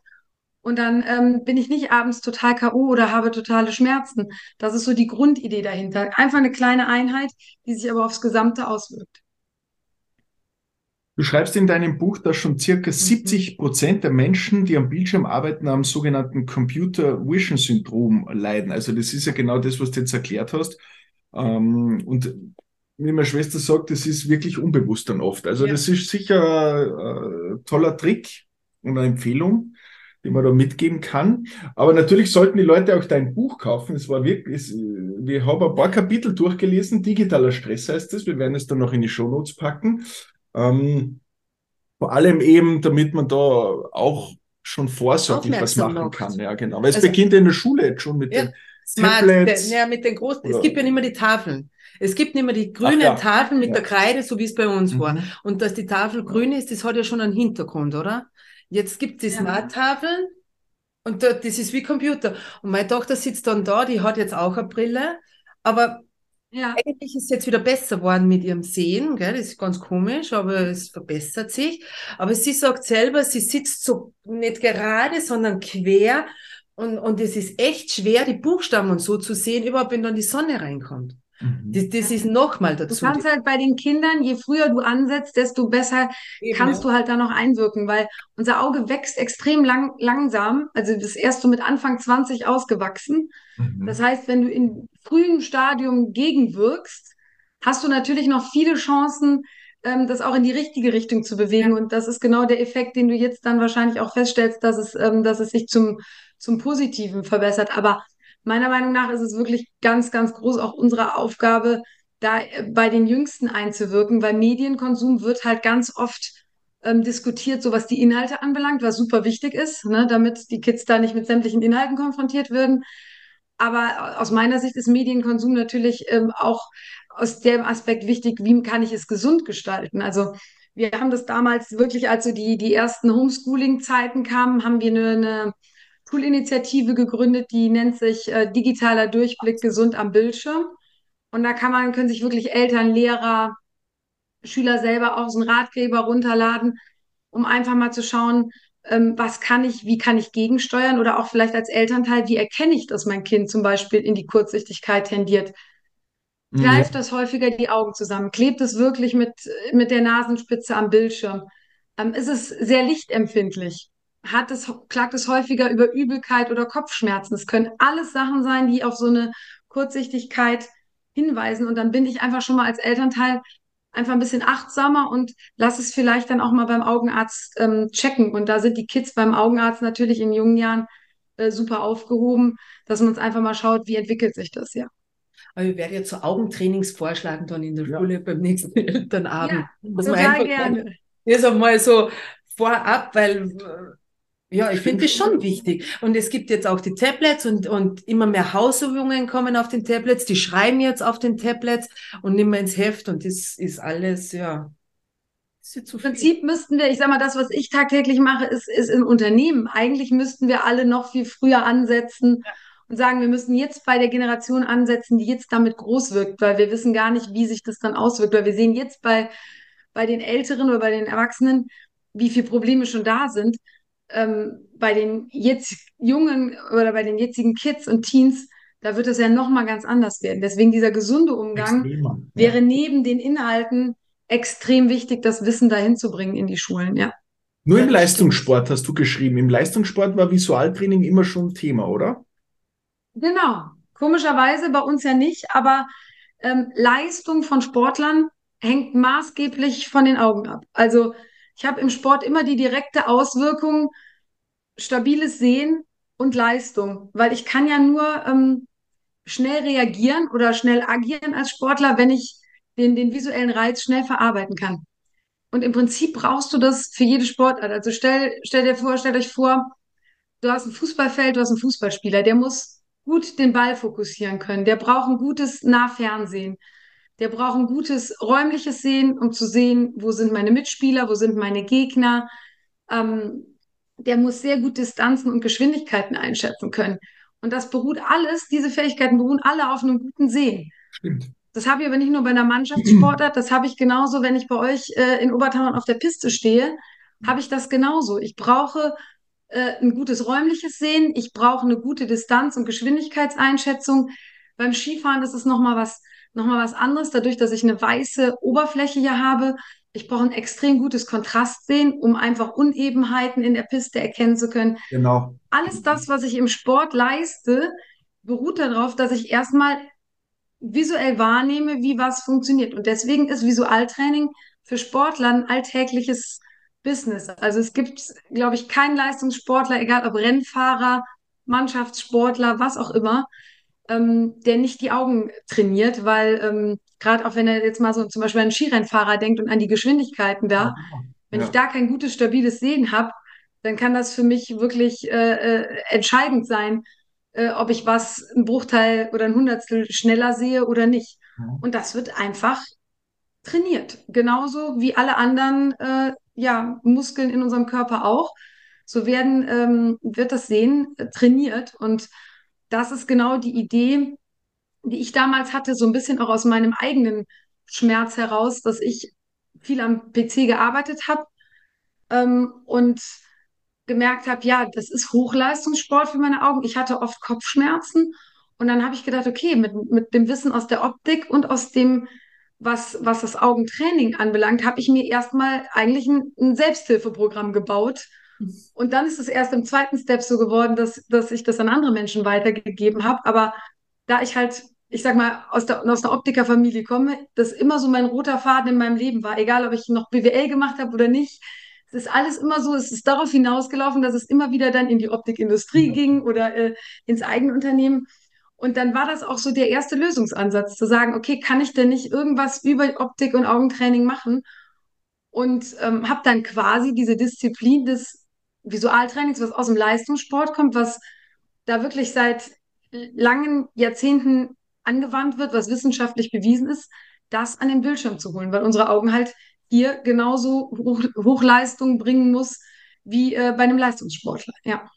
und dann ähm, bin ich nicht abends total K.O. oder habe totale Schmerzen. Das ist so die Grundidee dahinter. Einfach eine kleine Einheit, die sich aber aufs Gesamte auswirkt. Du schreibst in deinem Buch, dass schon circa 70 mhm. Prozent der Menschen, die am Bildschirm arbeiten, am sogenannten Computer Vision Syndrom leiden. Also das ist ja genau das, was du jetzt erklärt hast. Ähm, und wie meine Schwester sagt, das ist wirklich unbewusst dann oft. Also ja. das ist sicher ein toller Trick und eine Empfehlung, die man da mitgeben kann. Aber natürlich sollten die Leute auch dein Buch kaufen. Es war wirklich, es, wir haben ein paar Kapitel durchgelesen. Digitaler Stress heißt es. Wir werden es dann noch in die Shownotes packen. Ähm, vor allem eben, damit man da auch schon vorsorglich was machen macht. kann. Ja, genau. Weil es also, beginnt in der Schule jetzt schon mit ja, den Tablets. Ja, mit den großen. Es gibt ja nicht mehr die Tafeln. Es gibt nicht mehr die grünen ja. Tafeln mit ja. der Kreide, so wie es bei uns mhm. war. Und dass die Tafel grün ist, das hat ja schon einen Hintergrund, oder? Jetzt gibt es die Smart-Tafeln und das ist wie Computer. Und meine Tochter sitzt dann da, die hat jetzt auch eine Brille, aber Ja. Eigentlich ist es jetzt wieder besser geworden mit ihrem Sehen, gell? Das ist ganz komisch, aber es verbessert sich. Aber sie sagt selber, sie sitzt so nicht gerade, sondern quer. Und, und es ist echt schwer, die Buchstaben und so zu sehen, überhaupt wenn dann die Sonne reinkommt. Mhm. Das, das ist nochmal Du dazu. kannst halt bei den Kindern, je früher du ansetzt, desto besser Eben, kannst ja. du halt da noch einwirken, weil unser Auge wächst extrem lang, langsam. Also das erst so mit Anfang 20 ausgewachsen. Mhm. Das heißt, wenn du in frühem Stadium gegenwirkst, hast du natürlich noch viele Chancen, ähm, das auch in die richtige Richtung zu bewegen. Und das ist genau der Effekt, den du jetzt dann wahrscheinlich auch feststellst, dass es, ähm, dass es sich zum, zum Positiven verbessert. Aber meiner Meinung nach ist es wirklich ganz, ganz groß auch unsere Aufgabe, da äh, bei den Jüngsten einzuwirken, weil Medienkonsum wird halt ganz oft ähm, diskutiert, so was die Inhalte anbelangt, was super wichtig ist, ne, damit die Kids da nicht mit sämtlichen Inhalten konfrontiert werden. Aber aus meiner Sicht ist Medienkonsum natürlich ähm, auch aus dem Aspekt wichtig, wie kann ich es gesund gestalten? Also wir haben das damals wirklich, als so die, die ersten Homeschooling-Zeiten kamen, haben wir eine, eine Schulinitiative gegründet, die nennt sich äh, Digitaler Durchblick gesund am Bildschirm. Und da kann man, können sich wirklich Eltern, Lehrer, Schüler selber auch so einen Ratgeber runterladen, um einfach mal zu schauen, ähm, was kann ich, wie kann ich gegensteuern oder auch vielleicht als Elternteil, wie erkenne ich, dass mein Kind zum Beispiel in die Kurzsichtigkeit tendiert. Ja. Greift das häufiger die Augen zusammen? Klebt es wirklich mit, mit der Nasenspitze am Bildschirm? Ähm, ist es sehr lichtempfindlich? Hat es, klagt es häufiger über Übelkeit oder Kopfschmerzen? Es können alles Sachen sein, die auf so eine Kurzsichtigkeit hinweisen. Und dann bin ich einfach schon mal als Elternteil einfach ein bisschen achtsamer und lass es vielleicht dann auch mal beim Augenarzt ähm, checken. Und da sind die Kids beim Augenarzt natürlich in jungen Jahren äh, super aufgehoben, dass man uns einfach mal schaut, wie entwickelt sich das, ja. Aber ich werde jetzt so Augentrainings vorschlagen dann in der Ja. Schule beim nächsten (laughs) Elternabend. Ja, total einfach gerne. Das einmal so vorab, weil äh, ja, ich finde das schon wichtig. Und es gibt jetzt auch die Tablets und, und immer mehr Hausübungen kommen auf den Tablets, die schreiben jetzt auf den Tablets und nehmen wir ins Heft und das ist alles, ja. Das ist zu Im. Prinzip müssten wir, ich sag mal, das, was ich tagtäglich mache, ist, ist im Unternehmen. Eigentlich müssten wir alle noch viel früher ansetzen und sagen, wir müssen jetzt bei der Generation ansetzen, die jetzt damit groß wirkt, weil wir wissen gar nicht, wie sich das dann auswirkt, weil wir sehen jetzt bei, bei den Älteren oder bei den Erwachsenen, wie viele Probleme schon da sind. Ähm, bei den jetzt jungen oder bei den jetzigen Kids und Teens, da wird es ja noch mal ganz anders werden. Deswegen dieser gesunde Umgang Extremer. wäre neben den Inhalten extrem wichtig, das Wissen dahin zu bringen in die Schulen, ja. Nur Ja, im Leistungssport hast du geschrieben. Im Leistungssport war Visualtraining immer schon Thema, oder? Genau. Komischerweise bei uns ja nicht, aber ähm, Leistung von Sportlern hängt maßgeblich von den Augen ab. Also ich habe im Sport immer die direkte Auswirkung, stabiles Sehen und Leistung, weil ich kann ja nur ähm, schnell reagieren oder schnell agieren als Sportler, wenn ich den, den visuellen Reiz schnell verarbeiten kann. Und im Prinzip brauchst du das für jede Sportart. Also stell, stell dir vor, stellt euch vor, du hast ein Fußballfeld, du hast einen Fußballspieler, der muss gut den Ball fokussieren können. Der braucht ein gutes Nahfernsehen. Der braucht ein gutes räumliches Sehen, um zu sehen, wo sind meine Mitspieler, wo sind meine Gegner. Ähm, der muss sehr gut Distanzen und Geschwindigkeiten einschätzen können. Und das beruht alles, diese Fähigkeiten beruhen alle auf einem guten Sehen. Stimmt. Das habe ich aber nicht nur bei einer Mannschaftssportart, das habe ich genauso, wenn ich bei euch äh, in Obertauern auf der Piste stehe, habe ich das genauso. Ich brauche äh, ein gutes räumliches Sehen, ich brauche eine gute Distanz- und Geschwindigkeitseinschätzung. Beim Skifahren ist es nochmal was, noch mal was anderes, dadurch, dass ich eine weiße Oberfläche hier habe. Ich brauche ein extrem gutes Kontrastsehen, um einfach Unebenheiten in der Piste erkennen zu können Genau. alles das, was ich im Sport leiste, beruht darauf, dass ich erstmal visuell wahrnehme, wie was funktioniert. Und deswegen ist Visualtraining für Sportler ein alltägliches Business. Also es gibt, glaube ich, keinen Leistungssportler, egal ob Rennfahrer, Mannschaftssportler, was auch immer, ähm, der nicht die Augen trainiert, weil ähm, gerade auch wenn er jetzt mal so zum Beispiel an einen Skirennfahrer denkt und an die Geschwindigkeiten da, wenn Ja. ich da kein gutes, stabiles Sehen habe, dann kann das für mich wirklich äh, äh, entscheidend sein, äh, ob ich was ein Bruchteil oder ein Hundertstel schneller sehe oder nicht. Ja. Und das wird einfach trainiert. Genauso wie alle anderen äh, ja, Muskeln in unserem Körper auch. So werden, ähm, wird das Sehen trainiert. Und das ist genau die Idee, die ich damals hatte, so ein bisschen auch aus meinem eigenen Schmerz heraus, dass ich viel am PC gearbeitet habe ähm, und gemerkt habe, ja, das ist Hochleistungssport für meine Augen. Ich hatte oft Kopfschmerzen und dann habe ich gedacht, okay, mit, mit dem Wissen aus der Optik und aus dem, was, was das Augentraining anbelangt, habe ich mir erstmal eigentlich ein, ein Selbsthilfeprogramm gebaut. Und dann ist es erst im zweiten Step so geworden, dass, dass ich das an andere Menschen weitergegeben habe. Aber da ich halt, ich sag mal, aus, der, aus einer Optikerfamilie komme, das immer so mein roter Faden in meinem Leben war, egal ob ich noch BWL gemacht habe oder nicht, es ist alles immer so, es ist darauf hinausgelaufen, dass es immer wieder dann in die Optikindustrie ja. ging oder äh, ins eigene Unternehmen. Und dann war das auch so der erste Lösungsansatz, zu sagen, okay, kann ich denn nicht irgendwas über Optik und Augentraining machen? Und ähm, habe dann quasi diese Disziplin des Visualtrainings, was aus dem Leistungssport kommt, was da wirklich seit langen Jahrzehnten angewandt wird, was wissenschaftlich bewiesen ist, das an den Bildschirm zu holen, weil unsere Augen halt hier genauso Hoch Hochleistung bringen muss wie äh, bei einem Leistungssportler. Ja.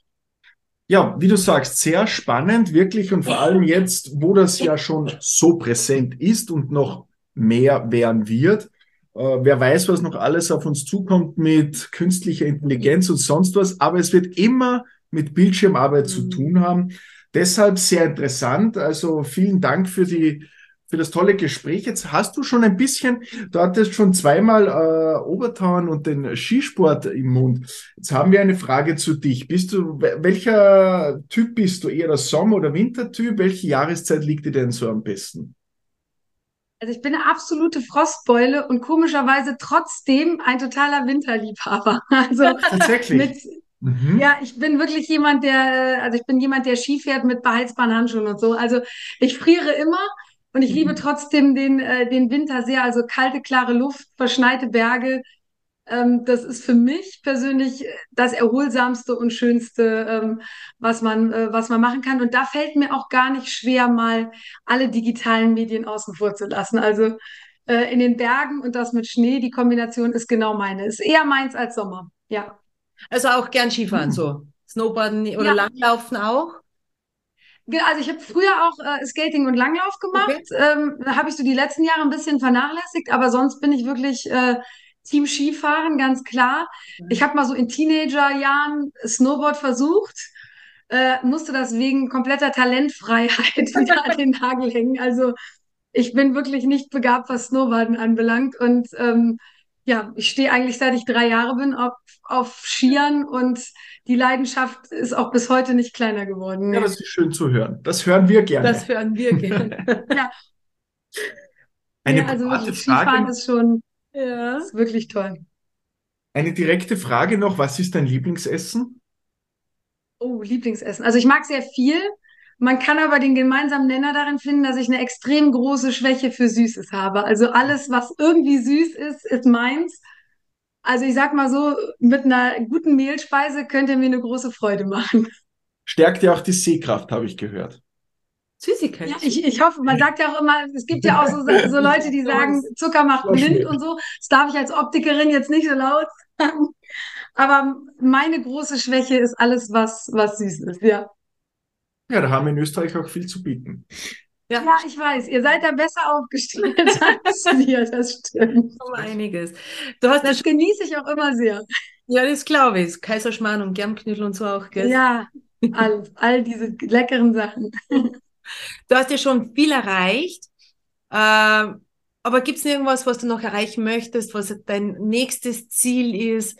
Ja, wie du sagst, sehr spannend, wirklich und vor allem jetzt, wo das ja schon so präsent ist und noch mehr werden wird. Äh, wer weiß, was noch alles auf uns zukommt mit künstlicher Intelligenz und sonst was, aber es wird immer mit Bildschirmarbeit mhm. zu tun haben. Deshalb sehr interessant. Also vielen Dank für die für das tolle Gespräch. Jetzt hast du schon ein bisschen, du hattest schon zweimal äh, Obertauern und den Skisport im Mund. Jetzt haben wir eine Frage zu dich. Bist du, welcher Typ bist du? Eher der Sommer- oder Wintertyp? Welche Jahreszeit liegt dir denn so am besten? Also ich bin eine absolute Frostbeule und komischerweise trotzdem ein totaler Winterliebhaber. (laughs) Also Tatsächlich. Mit, mhm. Ja, ich bin wirklich jemand, der, also ich bin jemand, der Ski fährt mit beheizbaren Handschuhen und so. Also ich friere immer, und ich liebe mhm. trotzdem den, äh, den Winter sehr, also kalte, klare Luft, verschneite Berge. Ähm, das ist für mich persönlich das erholsamste und schönste, ähm, was man, äh, was man machen kann. Und da fällt mir auch gar nicht schwer, mal alle digitalen Medien außen vor zu lassen. Also äh, in den Bergen und das mit Schnee, die Kombination ist genau meine. Ist eher meins als Sommer. Ja. Also auch gern Skifahren, mhm. so. Snowboarden oder ja. Langlaufen auch? Also ich habe früher auch äh, Skating und Langlauf gemacht. Okay. Ähm, da habe ich so die letzten Jahre ein bisschen vernachlässigt, aber sonst bin ich wirklich äh, Team Skifahren, ganz klar. Ich habe mal so in Teenagerjahren Snowboard versucht, äh, musste das wegen kompletter Talentfreiheit (laughs) wieder an den Nagel hängen. Also ich bin wirklich nicht begabt, was Snowboarden anbelangt und ähm, ja, ich stehe eigentlich seit ich drei Jahre bin auf, auf Skiern und die Leidenschaft ist auch bis heute nicht kleiner geworden. Ja, das ist schön zu hören. Das hören wir gerne. Das hören wir gerne. (laughs) ja. Eine ja, also wirklich, Skifahren ist schon ja. ist wirklich toll. Eine direkte Frage noch, was ist dein Lieblingsessen? Oh, Lieblingsessen. Also ich mag sehr viel. Man kann aber den gemeinsamen Nenner darin finden, dass ich eine extrem große Schwäche für Süßes habe. Also alles, was irgendwie süß ist, ist meins. Also ich sag mal so, mit einer guten Mehlspeise könnte mir eine große Freude machen. Stärkt ja auch die Sehkraft, habe ich gehört. Süßigkeit. Ja, ich, ich hoffe, man sagt ja auch immer, es gibt ja auch so, so Leute, die (laughs) sagen, Zucker macht blind und so. Das darf ich als Optikerin jetzt nicht so laut sagen. Aber meine große Schwäche ist alles, was, was süß ist, ja. Ja, da haben wir in Österreich auch viel zu bieten. Ja. ja, ich weiß, ihr seid da besser aufgestellt (laughs) als wir, das stimmt. Um einiges. Du hast das genieße ich auch immer sehr. Ja, das glaube ich. Kaiserschmarrn und Germknödel und so auch, gell? Ja, all, all diese leckeren Sachen. Du hast ja schon viel erreicht. Äh, aber gibt es irgendwas, was du noch erreichen möchtest, was dein nächstes Ziel ist?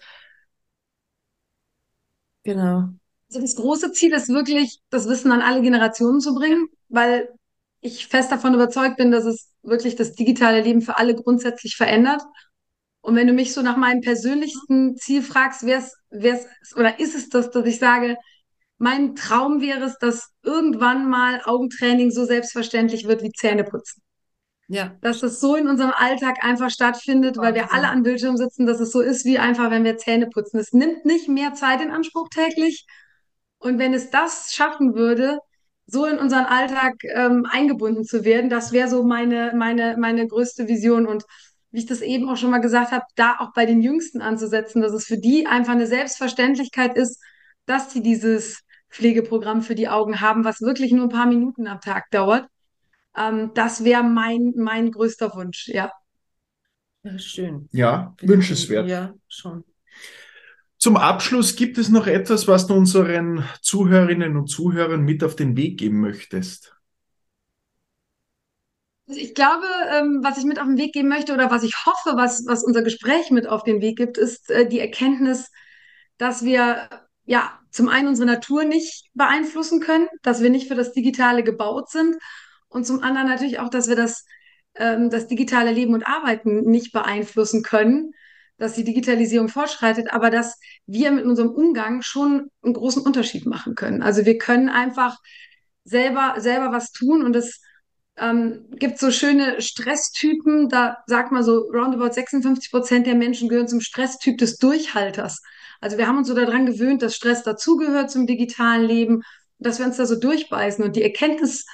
Genau. Also das große Ziel ist wirklich, das Wissen an alle Generationen zu bringen, weil ich fest davon überzeugt bin, dass es wirklich das digitale Leben für alle grundsätzlich verändert. Und wenn du mich so nach meinem persönlichsten Ziel fragst, wär's, wär's, oder ist es das, dass ich sage, mein Traum wäre es, dass irgendwann mal Augentraining so selbstverständlich wird wie Zähneputzen. Ja. Dass es so in unserem Alltag einfach stattfindet, weil wir alle am Bildschirm sitzen, dass es so ist wie einfach, wenn wir Zähne putzen. Es nimmt nicht mehr Zeit in Anspruch täglich, und wenn es das schaffen würde, so in unseren Alltag ähm, eingebunden zu werden, das wäre so meine, meine, meine größte Vision. Und wie ich das eben auch schon mal gesagt habe, da auch bei den Jüngsten anzusetzen, dass es für die einfach eine Selbstverständlichkeit ist, dass sie dieses Pflegeprogramm für die Augen haben, was wirklich nur ein paar Minuten am Tag dauert. Ähm, das wäre mein, mein größter Wunsch, ja. Ja, schön. Ja, wünschenswert. Ja, schon. Zum Abschluss gibt es noch etwas, was du unseren Zuhörerinnen und Zuhörern mit auf den Weg geben möchtest? Also ich glaube, ähm, was ich mit auf den Weg geben möchte oder was ich hoffe, was, was unser Gespräch mit auf den Weg gibt, ist äh, die Erkenntnis, dass wir ja zum einen unsere Natur nicht beeinflussen können, dass wir nicht für das Digitale gebaut sind und zum anderen natürlich auch, dass wir das, ähm, das digitale Leben und Arbeiten nicht beeinflussen können, dass die Digitalisierung fortschreitet, aber dass wir mit unserem Umgang schon einen großen Unterschied machen können. Also wir können einfach selber, selber was tun und es ähm, gibt so schöne Stresstypen, da sagt man so, roundabout 56 Prozent der Menschen gehören zum Stresstyp des Durchhalters. Also wir haben uns so daran gewöhnt, dass Stress dazugehört zum digitalen Leben, dass wir uns da so durchbeißen. Und die Erkenntnis,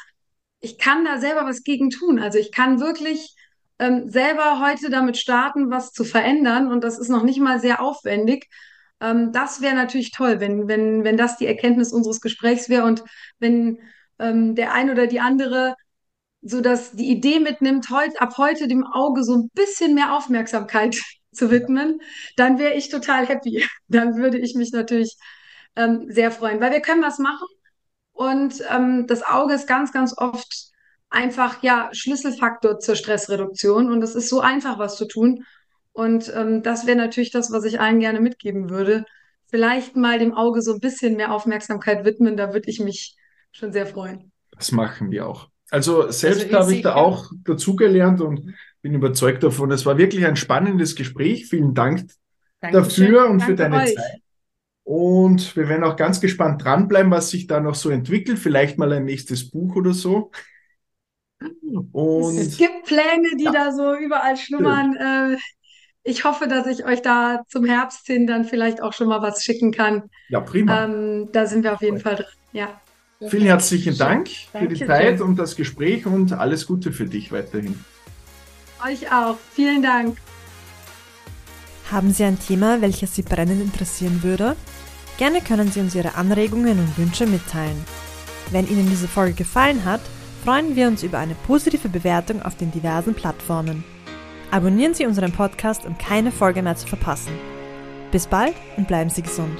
ich kann da selber was gegen tun. Also ich kann wirklich ähm, selber heute damit starten, was zu verändern. Und das ist noch nicht mal sehr aufwendig. Ähm, das wäre natürlich toll, wenn, wenn, wenn das die Erkenntnis unseres Gesprächs wäre und wenn ähm, der ein oder die andere so dass die Idee mitnimmt, heut, ab heute dem Auge so ein bisschen mehr Aufmerksamkeit zu widmen, dann wäre ich total happy. (laughs) Dann würde ich mich natürlich ähm, sehr freuen, weil wir können was machen und ähm, das Auge ist ganz, ganz oft einfach ja Schlüsselfaktor zur Stressreduktion und es ist so einfach, was zu tun. Und ähm, das wäre natürlich das, was ich allen gerne mitgeben würde. Vielleicht mal dem Auge so ein bisschen mehr Aufmerksamkeit widmen, da würde ich mich schon sehr freuen. Das machen wir auch. Also selbst also habe ich da auch dazugelernt und bin überzeugt davon. Es war wirklich ein spannendes Gespräch. Vielen Dank Dankeschön. dafür und Danke für deine euch. Zeit. Und wir werden auch ganz gespannt dranbleiben, was sich da noch so entwickelt. Vielleicht mal ein nächstes Buch oder so. Und es gibt Pläne, die ja. da so überall schlummern. Äh, ich hoffe, dass ich euch da zum Herbst hin dann vielleicht auch schon mal was schicken kann. Ja, prima. Ähm, da sind wir auf jeden Fall dran. Ja. Vielen herzlichen Dank für die Zeit und das Gespräch und alles Gute für dich weiterhin. Euch auch. Vielen Dank. Haben Sie ein Thema, welches Sie brennend interessieren würde? Gerne können Sie uns Ihre Anregungen und Wünsche mitteilen. Wenn Ihnen diese Folge gefallen hat, freuen wir uns über eine positive Bewertung auf den diversen Plattformen. Abonnieren Sie unseren Podcast, um keine Folge mehr zu verpassen. Bis bald und bleiben Sie gesund.